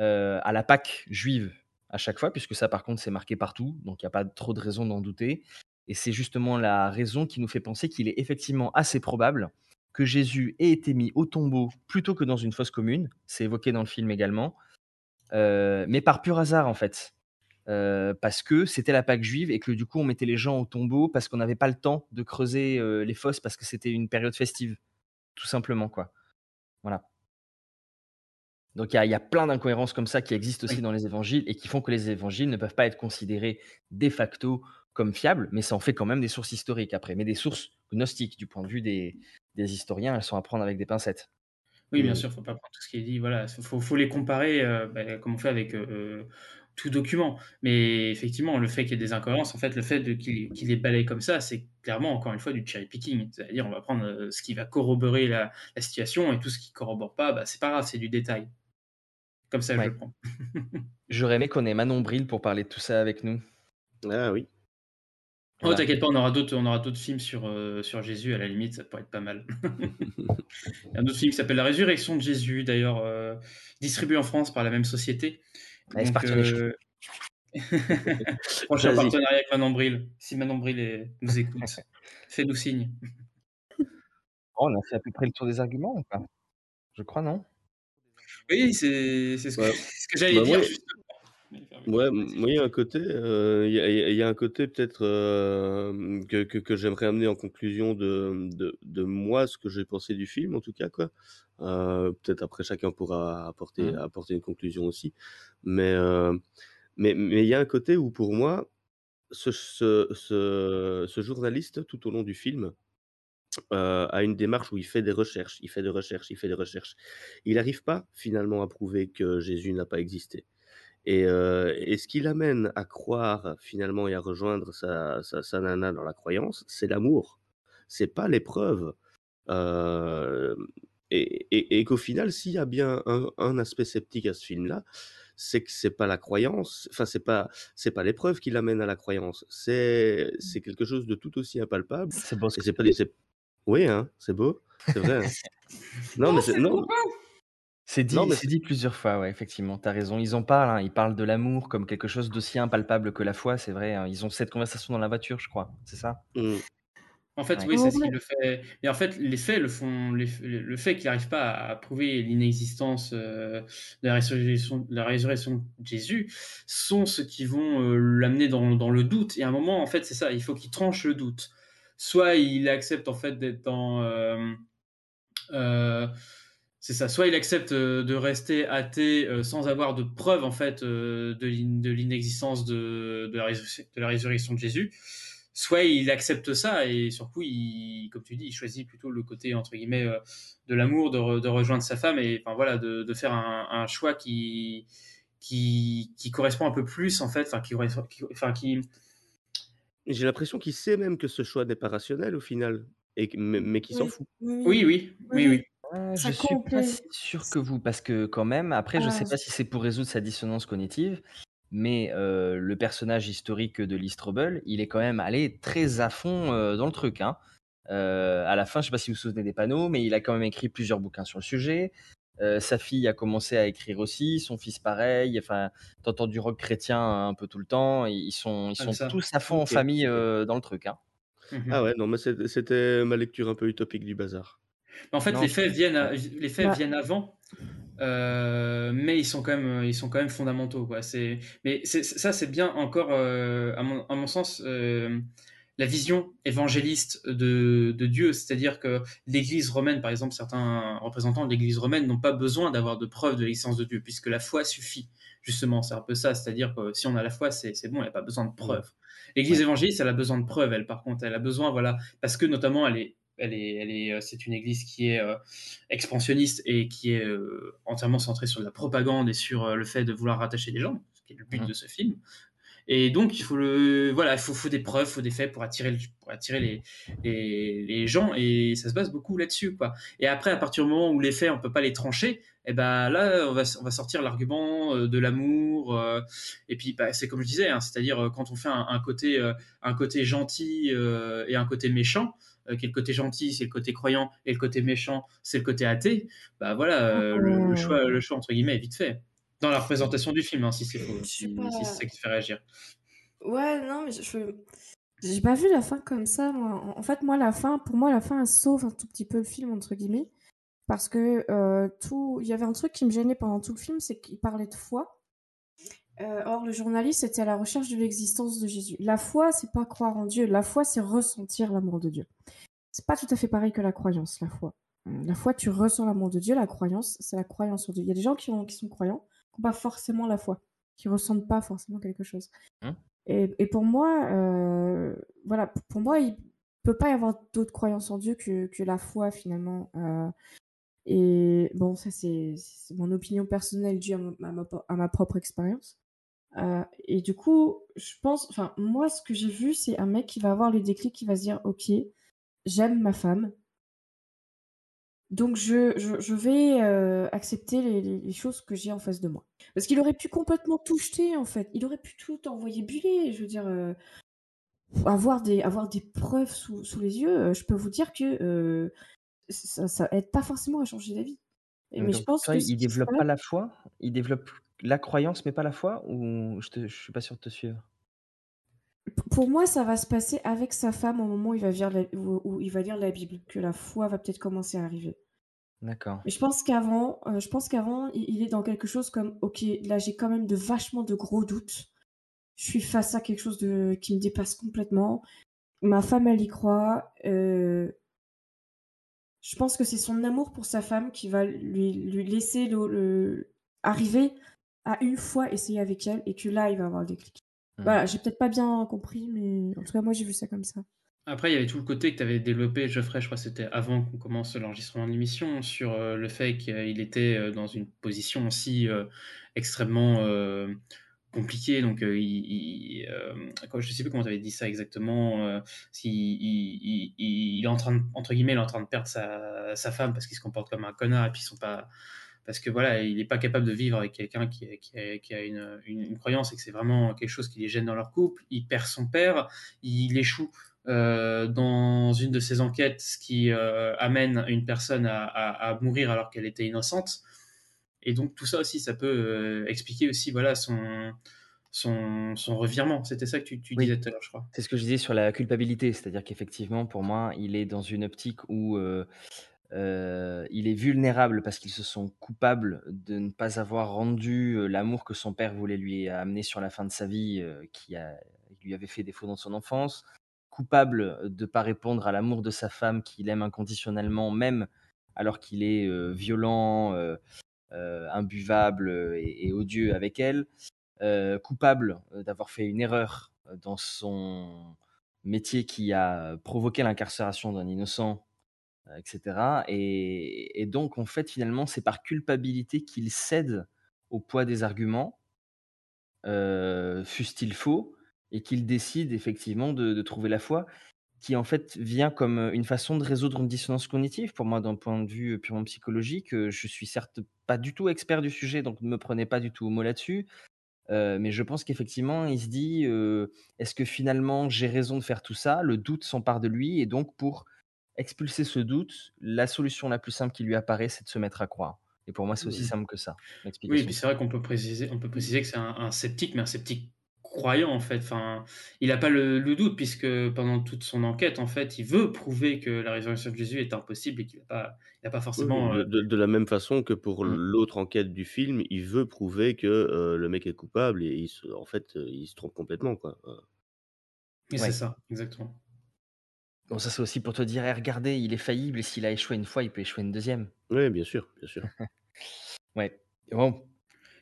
euh, à la Pâque juive à chaque fois, puisque ça par contre c'est marqué partout, donc il n'y a pas trop de raison d'en douter. Et c'est justement la raison qui nous fait penser qu'il est effectivement assez probable que Jésus ait été mis au tombeau plutôt que dans une fosse commune, c'est évoqué dans le film également, mais par pur hasard en fait. Euh, parce que c'était la Pâque juive et que du coup on mettait les gens au tombeau parce qu'on n'avait pas le temps de creuser euh, les fosses parce que c'était une période festive, tout simplement quoi. Voilà. Donc il y, y, a plein d'incohérences comme ça qui existent aussi oui. dans les évangiles et qui font que les évangiles ne peuvent pas être considérés de facto comme fiables, mais ça en fait quand même des sources historiques après, mais des sources gnostiques du point de vue des, des historiens, elles sont à prendre avec des pincettes. Oui, bien sûr, il ne faut pas prendre tout ce qui est dit. Voilà, il faut, faut, les comparer, euh, bah, comme on fait avec tout document. Mais effectivement, le fait qu'il y ait des incohérences, en fait, le fait qu'il les balaye comme ça, c'est clairement, encore une fois, du cherry picking. C'est-à-dire, on va prendre euh, ce qui va corroborer la, la situation et tout ce qui corrobore pas, bah, c'est pas grave, c'est du détail. Comme ça, je le prends. J'aurais aimé qu'on ait Manon Bril pour parler de tout ça avec nous. Ah oui. Oh, Voilà. t'inquiète pas, on aura d'autres, on aura d'autres films sur, euh, sur Jésus, à la limite, ça pourrait être pas mal. Il y a un autre film qui s'appelle La Résurrection de Jésus, d'ailleurs, euh, distribué en France par la même société. Allez, c'est Donc, parti, euh, Prochain Vas-y. partenariat avec Manon Bril. Si Manon Bril est- nous écoute, fais-nous signe. Oh, on a fait à peu près le tour des arguments ou pas? Je crois, non? Oui, c'est c'est ce que, Ouais. ce que j'allais Bah, dire. Ouais, moi, il y a un côté, euh, il y a, il y a- il y a un côté peut-être euh, que, que, que j'aimerais amener en conclusion de, de, de moi, ce que j'ai pensé du film, en tout cas, quoi. Euh, peut-être après, chacun pourra apporter, apporter une conclusion aussi. Mais, euh, mais, mais il y a un côté où, pour moi, ce, journaliste, tout au long du film, euh, a une démarche où il fait des recherches, il fait des recherches, il fait des recherches. Il n'arrive pas finalement à prouver que Jésus n'a pas existé. Et, euh, ce qui l'amène à croire finalement et à rejoindre sa, nana dans la croyance, c'est l'amour. C'est pas l'épreuve. Euh, et qu'au final, s'il y a bien un aspect sceptique à ce film-là, c'est que c'est pas la croyance, enfin c'est pas c'est pas l'épreuve qui l'amène à la croyance. C'est c'est quelque chose de tout aussi impalpable. C'est beau ce c'est pas c'est- oui hein, c'est beau, c'est vrai. hein. non mais c'est non C'est dit, non mais c'est dit plusieurs fois, ouais, effectivement, tu as raison. Ils en parlent, hein, ils parlent de l'amour comme quelque chose d'aussi impalpable que la foi, c'est vrai. hein. Ils ont cette conversation dans la voiture, je crois, c'est ça? Mmh. En fait, Ouais. oui, c'est ce qui le fait. Mais en fait, les faits le font. les- le fait qu'il n'arrive pas à prouver l'inexistence euh, de la résurrection, de la résurrection de Jésus sont ceux qui vont euh, l'amener dans, dans le doute. Et à un moment, en fait, c'est ça. Il faut qu'il tranche le doute. Soit il accepte en fait d'être dans. euh, euh, c'est ça. Soit il accepte euh, de rester athée euh, sans avoir de preuves en fait euh, de l'in- de l'inexistence de, de, la résur- de la résurrection de Jésus. Soit il accepte ça et surtout, il, comme tu dis, il choisit plutôt le côté entre guillemets euh, de l'amour, de, re- de rejoindre sa femme et enfin voilà, de, de faire un, un choix qui, qui qui correspond un peu plus en fait, enfin qui, enfin qui J'ai l'impression qu'il sait même que ce choix n'est pas rationnel au final, et, mais, mais qu'il s'en fout. oui, oui, oui, oui, oui. Euh, Ça je suis pas si sûr que vous, parce que quand même, après, je sais Ah, pas si c'est pour résoudre sa dissonance cognitive, mais euh, le personnage historique de Lee Strobel, il est quand même allé très à fond euh, dans le truc. Hein. Euh, à la fin, je sais pas si vous vous souvenez des panneaux, mais il a quand même écrit plusieurs bouquins sur le sujet. Euh, sa fille a commencé à écrire aussi, son fils pareil. Enfin, t'entends du rock chrétien un peu tout le temps. Ils sont, ils Ah, sont tous à fond en famille euh, dans le truc. Hein. Mhm. Ah ouais, non, mais c'était ma lecture un peu utopique du bazar. Mais en fait, Non, les faits viennent, à- les faits viennent avant, euh, mais ils sont quand même, ils sont quand même fondamentaux, quoi. C'est, mais ça, c'est bien encore, euh, à mon, à mon sens, euh, la vision évangéliste de, de Dieu, c'est-à-dire que l'Église romaine, par exemple, certains représentants de l'Église romaine n'ont pas besoin d'avoir de preuves de l'existence de Dieu, puisque la foi suffit. Justement, c'est un peu ça, c'est-à-dire que si on a la foi, c'est, bon, il n'y a pas besoin de preuves. L'Église évangéliste, elle a besoin de preuves, elle, par contre, elle a besoin, voilà, parce que notamment, elle est elle est, elle est, euh, c'est une église qui est euh, expansionniste et qui est euh, entièrement centrée sur la propagande et sur euh, le fait de vouloir rattacher les gens, ce qui est le but Mhm. de ce film. Et donc, il faut le, voilà, il faut, faut des preuves, il faut des faits pour attirer, le- pour attirer les, les, les gens et ça se base beaucoup là-dessus, quoi. Et après, à partir du moment où les faits, on peut pas les trancher, et ben là, on va, on va sortir l'argument de l'amour. euh, et puis, bah, c'est comme je disais, hein, c'est-à-dire quand on fait un, un côté, euh, un côté gentil euh, et un côté méchant, euh, qui est le côté gentil, c'est le côté croyant, et le côté méchant, c'est le côté athée. Bah voilà, euh, le, le choix, le choix entre guillemets est vite fait. Dans la représentation du film, hein, si c'est si, si c'est ça qui te fait réagir. Ouais, non, mais je. J'ai pas vu la fin comme ça, moi. En en fait, moi, la fin, pour moi, la fin, elle sauve un tout petit peu le film, entre guillemets. Parce que euh, tout. Il y avait un truc qui me gênait pendant tout le film, c'est qu'il parlait de foi. Euh, or, le journaliste était à la recherche de l'existence de Jésus. La foi, c'est pas croire en Dieu. La foi, c'est ressentir l'amour de Dieu. C'est pas tout à fait pareil que la croyance, la foi. La foi, tu ressens l'amour de Dieu. La croyance, c'est la croyance en Dieu. Il y a des gens qui, ont, qui sont croyants, qui n'ont pas forcément la foi, qui ressentent pas forcément quelque chose. Hein? Et, et pour moi, euh, voilà, pour moi, il peut pas y avoir d'autre croyance en Dieu que, que la foi finalement. Euh, et bon, ça c'est mon opinion personnelle due ma, à ma propre expérience. Euh, et du coup, je pense, enfin, moi, ce que j'ai vu, c'est un mec qui va avoir le déclic, qui va se dire, ok, j'aime ma femme, donc je, je, je vais euh, accepter les, les- les choses que j'ai en face de moi. Parce qu'il aurait pu complètement tout jeter, en fait. Il aurait pu tout envoyer buller. Je veux dire, euh, avoir des, avoir des preuves sous, sous les yeux, je peux vous dire que ça, ça aide pas forcément à changer d'avis. Mais je Donc, pense toi, que il développe pas la foi? Il développe la croyance, mais pas la foi? Ou je te, je suis pas sûr de te suivre? Pour moi, ça va se passer avec sa femme au moment où il va lire la, où, où il va lire la Bible, que la foi va peut-être commencer à arriver. D'accord. Mais je pense qu'avant, euh, je pense qu'avant, il, il est dans quelque chose comme, ok, là j'ai quand même de vachement de gros doutes. Je suis face à quelque chose de qui me dépasse complètement. Ma femme, elle y croit. euh, Je pense que c'est son amour pour sa femme qui va lui, lui laisser le, le- arriver à une fois essayer avec elle et que là, il va avoir le déclic. Hmm. Voilà, j'ai peut-être pas bien compris, mais en tout cas, moi, j'ai vu ça comme ça. Après, il y avait tout le côté que tu avais développé, Geoffrey, je crois que c'était avant qu'on commence l'enregistrement de l'émission, sur euh, le fait qu'il était euh, dans une position aussi euh, extrêmement euh, compliquée. Donc, euh, il, il, euh, quoi, je ne sais plus comment tu avais dit ça exactement. euh, s'il- il, il- il- il est en train de, entre guillemets, il est en train de perdre sa, sa femme parce qu'il se comporte comme un connard et puis ils sont pas. Parce que voilà, il n'est pas capable de vivre avec quelqu'un qui, qui a, qui a une, une- une croyance et que c'est vraiment quelque chose qui les gêne dans leur couple. Il perd son père, il échoue euh, dans une de ses enquêtes, ce qui euh, amène une personne à, à- à mourir alors qu'elle était innocente. Et donc tout ça aussi, ça peut euh, expliquer aussi voilà son, son, son revirement. C'était ça que tu, tu Oui. disais tout à l'heure, je crois. C'est ce que je disais sur la culpabilité, c'est-à-dire qu'effectivement, pour moi, il est dans une optique où euh, il est vulnérable parce qu'ils se sont coupables de ne pas avoir rendu euh, l'amour que son père voulait lui amener sur la fin de sa vie, euh, qui, lui avait fait défaut dans son enfance, coupable de ne pas répondre à l'amour de sa femme qu'il aime inconditionnellement, même alors qu'il est violent, imbuvable et, odieux avec elle, coupable d'avoir fait une erreur dans son métier qui a provoqué l'incarcération d'un innocent, etc. Et, donc, en fait, finalement, c'est par culpabilité qu'il cède au poids des arguments, euh, fussent-ils faux, et qu'il décide effectivement de, de trouver la foi, qui en fait vient comme une façon de résoudre une dissonance cognitive. Pour moi, d'un point de vue purement psychologique, euh, je suis certes pas du tout expert du sujet, donc ne me prenez pas du tout au mot là-dessus. Euh, mais je pense qu'effectivement, il se dit euh, est-ce que finalement j'ai raison de faire tout ça? Le doute s'empare de lui, et donc pour expulser ce doute, la solution la plus simple qui lui apparaît, c'est de se mettre à croire. Et pour moi, c'est aussi Oui. simple que ça. Oui, et puis c'est vrai qu'on peut préciser, on peut préciser que c'est un, un sceptique, mais un sceptique croyant en fait. Enfin, il n'a pas le, le doute puisque pendant toute son enquête, en fait, il veut prouver que la résurrection de Jésus est impossible et qu'il n'a pas, il a pas forcément. de, euh, de- de la même façon que pour Mm. l'autre enquête du film, il veut prouver que euh, le mec est coupable et il se- en fait, euh, il se trompe complètement. Quoi. Euh, Et Ouais. c'est ça, exactement. Bon, ça c'est aussi pour te dire, Eh, regardez, il est faillible, et s'il a échoué une fois, il peut échouer une deuxième. Oui, bien sûr, bien sûr. Ouais. Bon,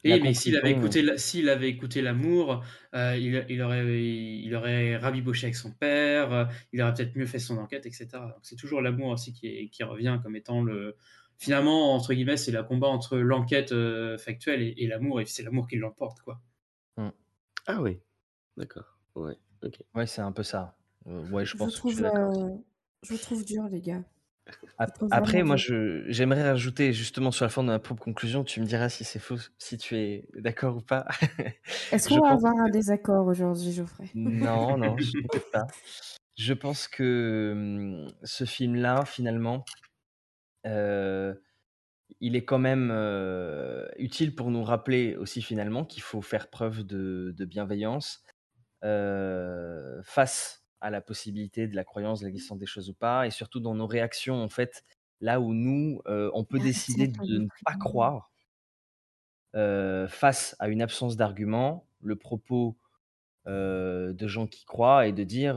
Et mais s'il avait écouté, la- s'il avait écouté l'amour, euh, il, il aurait, il aurait rabiboché avec son père, euh, il aurait peut-être mieux fait son enquête, etc. Donc c'est toujours l'amour aussi qui, est- qui revient comme étant le. Finalement, entre guillemets, c'est le combat entre l'enquête euh, factuelle et, et l'amour, et c'est l'amour qui l'emporte, quoi. Ah oui, d'accord. Ouais, ok. ouais, c'est un peu ça. Euh, ouais, je pense, je trouve, euh, je trouve dur, les gars. Après, moi, j'aimerais rajouter justement sur la forme de ma propre conclusion, tu me diras si c'est faux, si tu es d'accord ou pas. Est-ce qu'on va pense avoir un désaccord aujourd'hui, Geoffrey? Non, non, je t'inquiète pas. Je pense que hum, ce film-là, finalement, euh, il est quand même euh, utile pour nous rappeler aussi finalement qu'il faut faire preuve de, de bienveillance euh, face à la possibilité de la croyance, de l'existence des choses ou pas, et surtout dans nos réactions, en fait, là où nous, euh, on peut décider de ne pas croire euh, face à une absence d'argument, le propos euh, de gens qui croient et de dire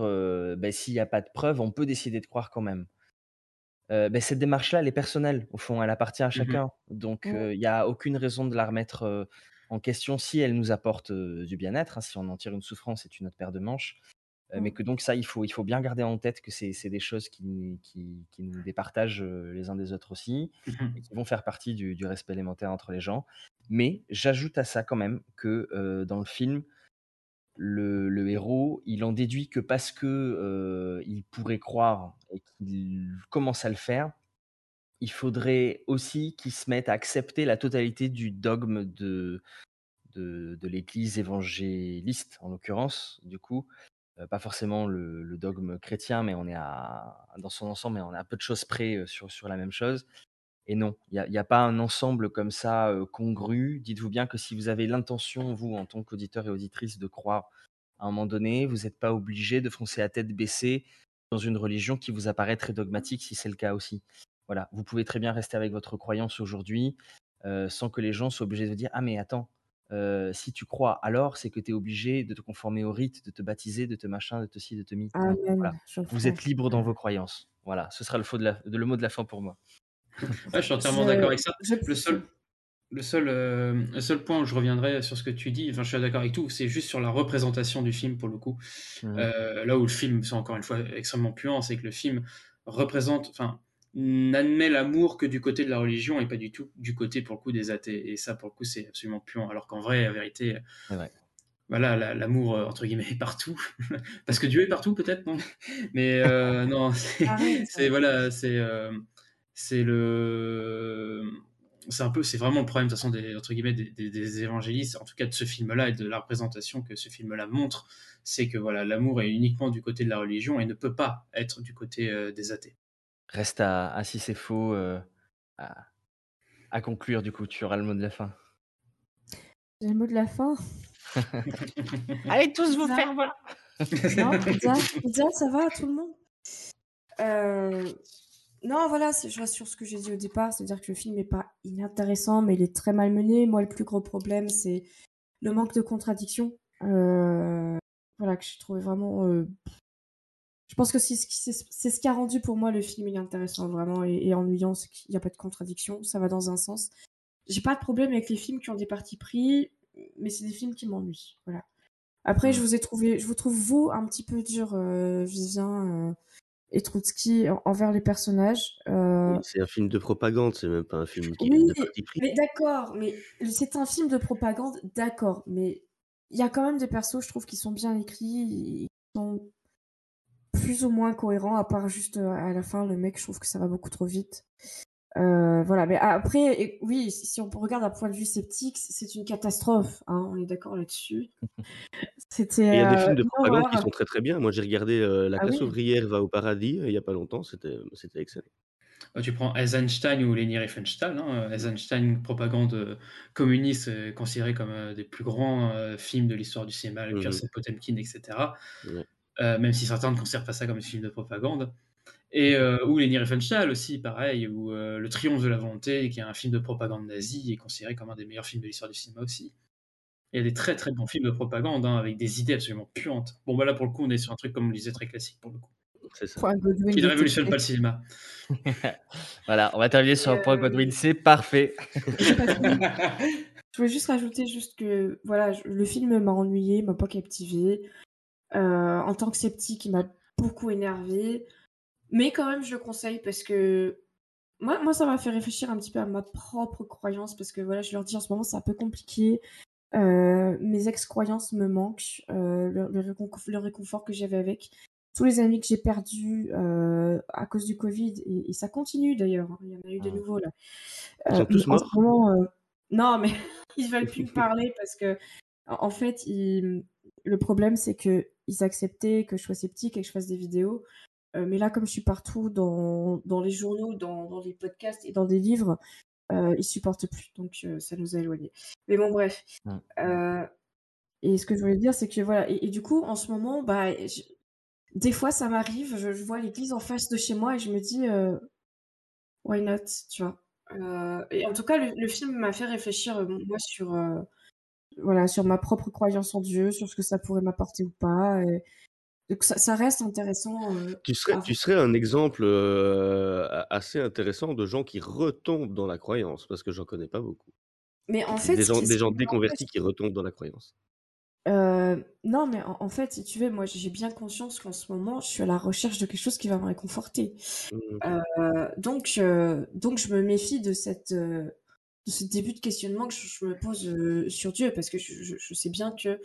ben, s'il n'y a pas de preuve, on peut décider de croire quand même. Ben, cette démarche-là, elle est personnelle, au fond, elle appartient à Mhm. chacun. Donc, il n'y a aucune raison de la remettre en question si elle nous apporte du bien-être. hein. si on en tire une souffrance, c'est une autre paire de manches. Euh, mais que donc ça, il faut, il faut bien garder en tête que c'est des choses qui, qui, qui nous départagent euh, les uns des autres aussi, Mhm. et qui vont faire partie du, du respect élémentaire entre les gens. Mais j'ajoute à ça quand même que euh, dans le film, le, le héros, il en déduit que parce que euh, il pourrait croire et qu'il commence à le faire, il faudrait aussi qu'il se mette à accepter la totalité du dogme de, de, de l'Église évangéliste, en l'occurrence, du coup. Euh, pas forcément le, dogme chrétien, mais on est dans son ensemble, mais on est à peu de choses près euh, sur, la même chose. Et non, il n'y a, pas un ensemble comme ça euh, congru. Dites-vous bien que si vous avez l'intention, vous, en tant qu'auditeur et auditrice, de croire à un moment donné, vous n'êtes pas obligé de foncer à tête baissée dans une religion qui vous apparaît très dogmatique, si c'est le cas aussi. Voilà, vous pouvez très bien rester avec votre croyance aujourd'hui sans que les gens soient obligés de dire Ah, mais attends, euh, si tu crois, alors c'est que tu es obligé de te conformer au rite, de te baptiser, de te machin, de te ci, de te mi. Voilà. je Vous êtes libre dans vos croyances. Voilà, ce sera le, faux de la- de- le mot de la fin pour moi. Ouais, je suis entièrement d'accord avec ça. Le seul, le, seul, euh, le seul point où je reviendrai sur ce que tu dis, enfin, je suis d'accord avec tout, c'est juste sur la représentation du film pour le coup. Euh, là où le film, c'est encore une fois extrêmement puant, c'est que le film représente, enfin, n'admet l'amour que du côté de la religion et pas du tout du côté pour le coup des athées. Et ça, pour le coup, c'est absolument puant. Alors qu'en vrai, en vérité, voilà, la- l'amour euh, entre guillemets est partout, parce que Dieu est partout peut-être, non? Mais euh, non, c'est, c'est- voilà, c'est euh, c'est le c'est un peu, c'est vraiment le problème de toute façon des entre guillemets des, des- des évangélistes, en tout cas de ce film-là et de la représentation que ce film-là montre, c'est que voilà, l'amour est uniquement du côté de la religion et ne peut pas être du côté euh, des athées. Reste à, à si c'est faux, euh, à, à conclure du coup, tu auras le mot de la fin. J'ai le mot de la fin. Allez tous vous Ça- faire voilà. Non, pizza, pizza, ça va tout le monde? Euh, Non, voilà, c'est- je reste sur ce que j'ai dit au départ, c'est-à-dire que le film n'est pas inintéressant, mais il est très mal mené. Moi, le plus gros problème, c'est le manque de contradiction. Euh, Voilà, que je trouvais vraiment. euh, pense que c'est ce, qui- a rendu pour moi le film inintéressant, vraiment, et, et ennuyant, c'est qu'il n'y a pas de contradiction, ça va dans un sens. J'ai pas de problème avec les films qui ont des partis pris, mais c'est des films qui m'ennuient. Voilà. Après, je vous ai trouvé, je vous trouve vous un petit peu dur, euh, Vivien euh, et Trotsky en- envers les personnages. Euh, C'est un film de propagande, c'est même pas un film qui oui, de parti pris. mais d'accord, mais c'est un film de propagande, d'accord, mais il y a quand même des persos, je trouve, qui sont bien écrits, qui sont plus ou moins cohérents, à part juste euh, à la fin, le mec, je trouve que ça va beaucoup trop vite. Euh, voilà, mais après, et- oui, si on regarde d'un point de vue sceptique, c'est une catastrophe, hein, on est d'accord là-dessus. C'était il y a des euh, films de propagande qui sont très très bien. Moi j'ai regardé euh, La Ah classe oui? ouvrière va au paradis il y a pas longtemps, c'était excellent. Euh, Tu prends Eisenstein ou Leni Riefenstahl. Hein. Eisenstein, propagande communiste, euh, considéré comme un des plus grands euh, films de l'histoire du cinéma, avec Mhm. Pierce Potemkin, etc. Euh, même si certains ne considèrent pas ça comme un film de propagande. Et, euh, ou Leni Riefenstahl aussi, pareil, ou euh, Le Triomphe de la volonté, qui est un film de propagande nazie, est considéré comme un des meilleurs films de l'histoire du cinéma aussi. Il y a des très très bons films de propagande, hein, avec des idées absolument puantes. Bon, bah là, pour le coup, on est sur un truc, comme on le disait, très classique, pour le coup. C'est ça. Point Godwin Qui ne révolutionne pas le cinéma. Voilà, on va terminer sur un point Godwin, c'est parfait. Je voulais juste rajouter juste que voilà, je- le film m'a ennuyé, m'a pas captivé. Euh, en tant que sceptique, il m'a beaucoup énervé. Mais quand même, je le conseille parce que moi, moi ça m'a fait réfléchir un petit peu à ma propre croyance parce que voilà, je leur dis en ce moment, c'est un peu compliqué. Euh, mes ex-croyances me manquent, euh, le, le réconfort, le réconfort que j'avais avec. Tous les amis que j'ai perdus euh, à cause du Covid, et, et ça continue d'ailleurs, hein, il y en a eu de nouveaux là. Ils sont tous morts moment, non, mais ils veulent plus me parler parce que, en en fait, ils- le problème, c'est que ils acceptaient que je sois sceptique et que je fasse des vidéos. Euh, mais là, comme je suis partout dans, dans les journaux, dans, dans les podcasts et dans des livres, euh, ils supportent plus. Donc, euh, ça nous a éloignés. Mais bon, bref. Euh, et ce que je voulais dire, c'est que voilà. Et, et du coup, en ce moment, bah, je- des fois, ça m'arrive, je, je vois l'église en face de chez moi et je me dis, why not, tu vois. Et en tout cas, le, le film m'a fait réfléchir, moi, sur, voilà, sur ma propre croyance en Dieu, sur ce que ça pourrait m'apporter ou pas. et- donc, ça, ça reste intéressant. euh, Tu serais, à tu serais un exemple euh, assez intéressant de gens qui retombent dans la croyance, parce que j'en connais pas beaucoup. Mais en fait, des gens, des gens déconvertis qui retombent dans la croyance. Euh, non, mais en, en fait, si tu veux, moi, j'ai bien conscience qu'en ce moment, je suis à la recherche de quelque chose qui va me réconforter. Mmh. Euh, donc, donc, je me méfie de cette, de ce début de questionnement que je, me pose euh, sur Dieu, parce que je, sais bien que,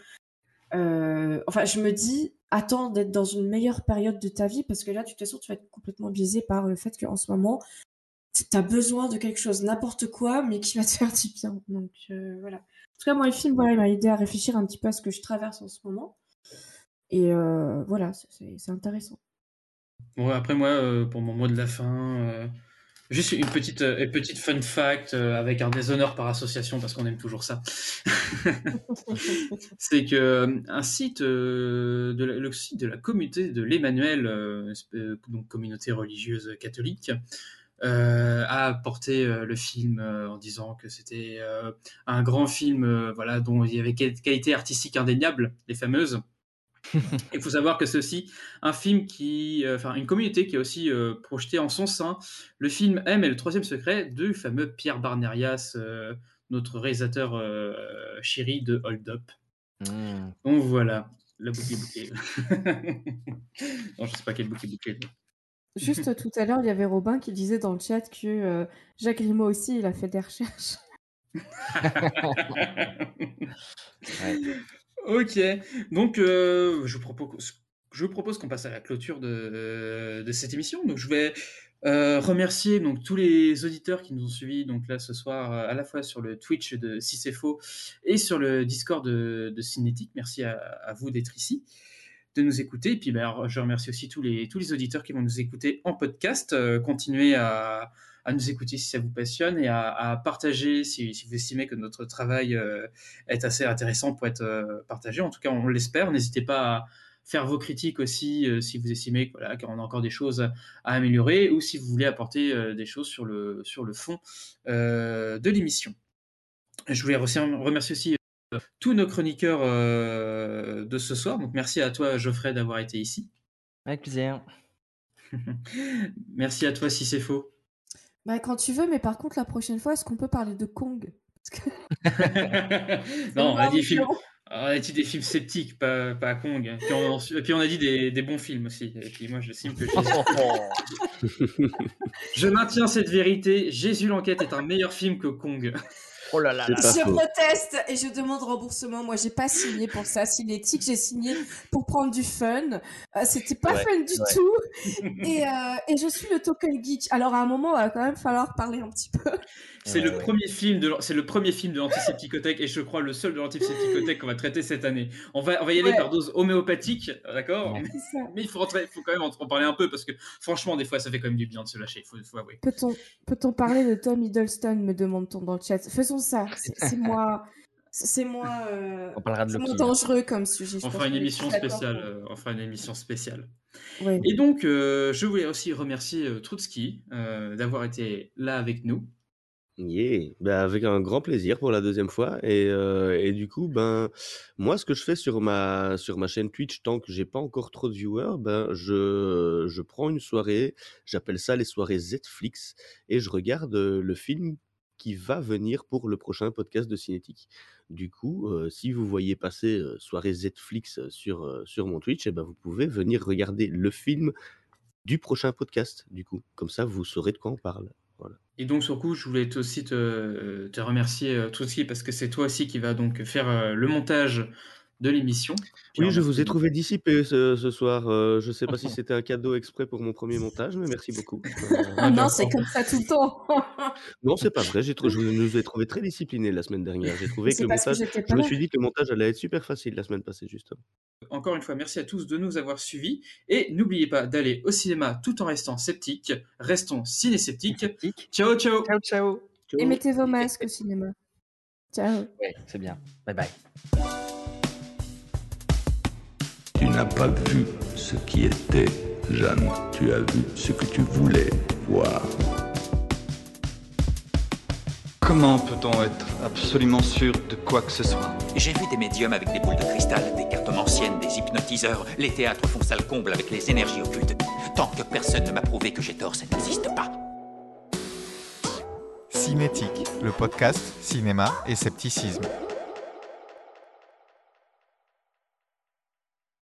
euh, enfin, je me dis, attends d'être dans une meilleure période de ta vie, parce que là, de toute façon, tu vas être complètement biaisé par le fait qu'en ce moment, tu as besoin de quelque chose, n'importe quoi, mais qui va te faire du bien. Donc, euh, voilà. En tout cas, moi, le film, voilà, il m'a aidé à réfléchir un petit peu à ce que je traverse en ce moment. Et voilà, c'est- intéressant. Bon, après moi, pour mon mot de la fin, juste une petite, euh, une petite fun fact euh, avec un déshonneur par association parce qu'on aime toujours ça. C'est que euh, un site, de la- le site de la communauté de l'Emmanuel, donc communauté religieuse catholique, euh, a apporté euh, le film en disant que c'était un grand film, voilà, dont il y avait qualité artistique indéniable, les fameuses. Il faut savoir que c'est aussi un film qui, euh, enfin une communauté qui a aussi euh, projeté en son sein le film M et le troisième secret du fameux Pierre Barnerias, euh, notre réalisateur euh, chéri de Hold Up. Mmh. Donc voilà, la boucle est bouclée. non, je sais pas quelle boucle est bouclée. Juste tout à l'heure, il y avait Robin qui disait dans le chat que euh, Jacques Grimaud aussi, il a fait des recherches. Ok, donc euh, je propose, propose qu'on passe à la clôture de, cette émission. Donc je vais euh, remercier donc tous les auditeurs qui nous ont suivis donc là ce soir euh, à la fois sur le Twitch de Si c'est faux et sur le Discord de, Cinétique. Merci à, vous d'être ici, de nous écouter. Et puis ben, je remercie aussi tous les tous les auditeurs qui vont nous écouter en podcast. Continuez à à nous écouter si ça vous passionne et à, à partager si, si vous estimez que notre travail euh, est assez intéressant pour être euh, partagé. En tout cas, on l'espère. N'hésitez pas à faire vos critiques aussi euh, si vous estimez voilà, qu'on a encore des choses à améliorer ou si vous voulez apporter euh, des choses sur le, sur le fond euh, de l'émission. Je voulais remercier aussi tous nos chroniqueurs de ce soir. Donc merci à toi Geoffrey d'avoir été ici. Avec plaisir. merci à toi si c'est faux. Bah, quand tu veux, mais par contre, la prochaine fois, est-ce qu'on peut parler de Kong? Parce que... non, on a dit des films, on a dit des films sceptiques, pas, pas Kong. Et puis on, et puis on a dit des, des, bons films aussi. Et puis moi, j'estime que Jésus... je maintiens cette vérité. Jésus l'enquête est un meilleur film que Kong. Oh là là, là. Je proteste et je demande remboursement. Moi, j'ai pas signé pour ça. Cinétique, j'ai signé pour prendre du fun. Euh, C'était pas Ouais, fun du ouais. tout. Et, euh, et je suis le token geek. Alors, à un moment, il va quand même falloir parler un petit peu. C'est Ouais, le ouais. premier film de c'est le premier film de l'antisepticothèque et je crois le seul de l'antisepticothèque qu'on va traiter cette année. On va on va y aller Ouais. par dose homéopathique, d'accord Ouais. mais, il faut rentrer, il faut quand même en, en parler un peu parce que franchement des fois ça fait quand même du bien de se lâcher, il faut, faut avouer. Peut-on peut-on parler de Tom Hiddleston me demande-t-on dans le chat. Faisons ça. C'est c'est moins. C'est moins. euh, On parlera de moins dangereux comme sujet. Je On fera une émission spéciale, euh, on fera une émission spéciale. Ouais. Et donc, euh, je voulais aussi remercier euh, Trotsky euh, d'avoir été là avec nous. Yeah. Ben, avec un grand plaisir pour la deuxième fois. Et, euh, et du coup, ben, moi, ce que je fais sur ma, sur ma chaîne Twitch, tant que j'ai pas encore trop de viewers, ben, je, je prends une soirée, j'appelle ça les soirées Zflix, et je regarde euh, le film qui va venir pour le prochain podcast de Cinétique. Du coup, euh, si vous voyez passer soirée Zflix sur, sur mon Twitch, eh ben, vous pouvez venir regarder le film du prochain podcast, du coup. Comme ça, vous saurez de quoi on parle. Et donc, sur coup, je voulais aussi te, remercier, euh, Trotsky, parce que c'est toi aussi qui va donc faire euh, le montage de l'émission. Oui, je vous ai trouvé dissipé ce, ce soir. Euh, je sais pas si c'était un cadeau exprès pour mon premier montage, mais merci beaucoup. Euh, Ah non, c'est comme ça tout le temps. non, c'est pas vrai. J'ai trou- je nous ai trouvé très disciplinés la semaine dernière. J'ai trouvé que le montage. Je me suis dit que le montage allait être super facile la semaine passée, justement. Encore une fois, merci à tous de nous avoir suivis. Et n'oubliez pas d'aller au cinéma tout en restant sceptique. Restons ciné-sceptiques. Ciao, ciao Ciao, ciao. Et mettez vos masques au cinéma. Ciao. Ouais, c'est bien. Bye bye. Tu n'as pas vu ce qui était, Jeanne. Tu as vu ce que tu voulais voir. Comment peut-on être absolument sûr de quoi que ce soit? J'ai vu des médiums avec des boules de cristal, des cartes anciennes, des hypnotiseurs. Les théâtres font salle comble avec les énergies occultes. Tant que personne ne m'a prouvé que j'ai tort, ça n'existe pas. Cinétique, le podcast cinéma et scepticisme.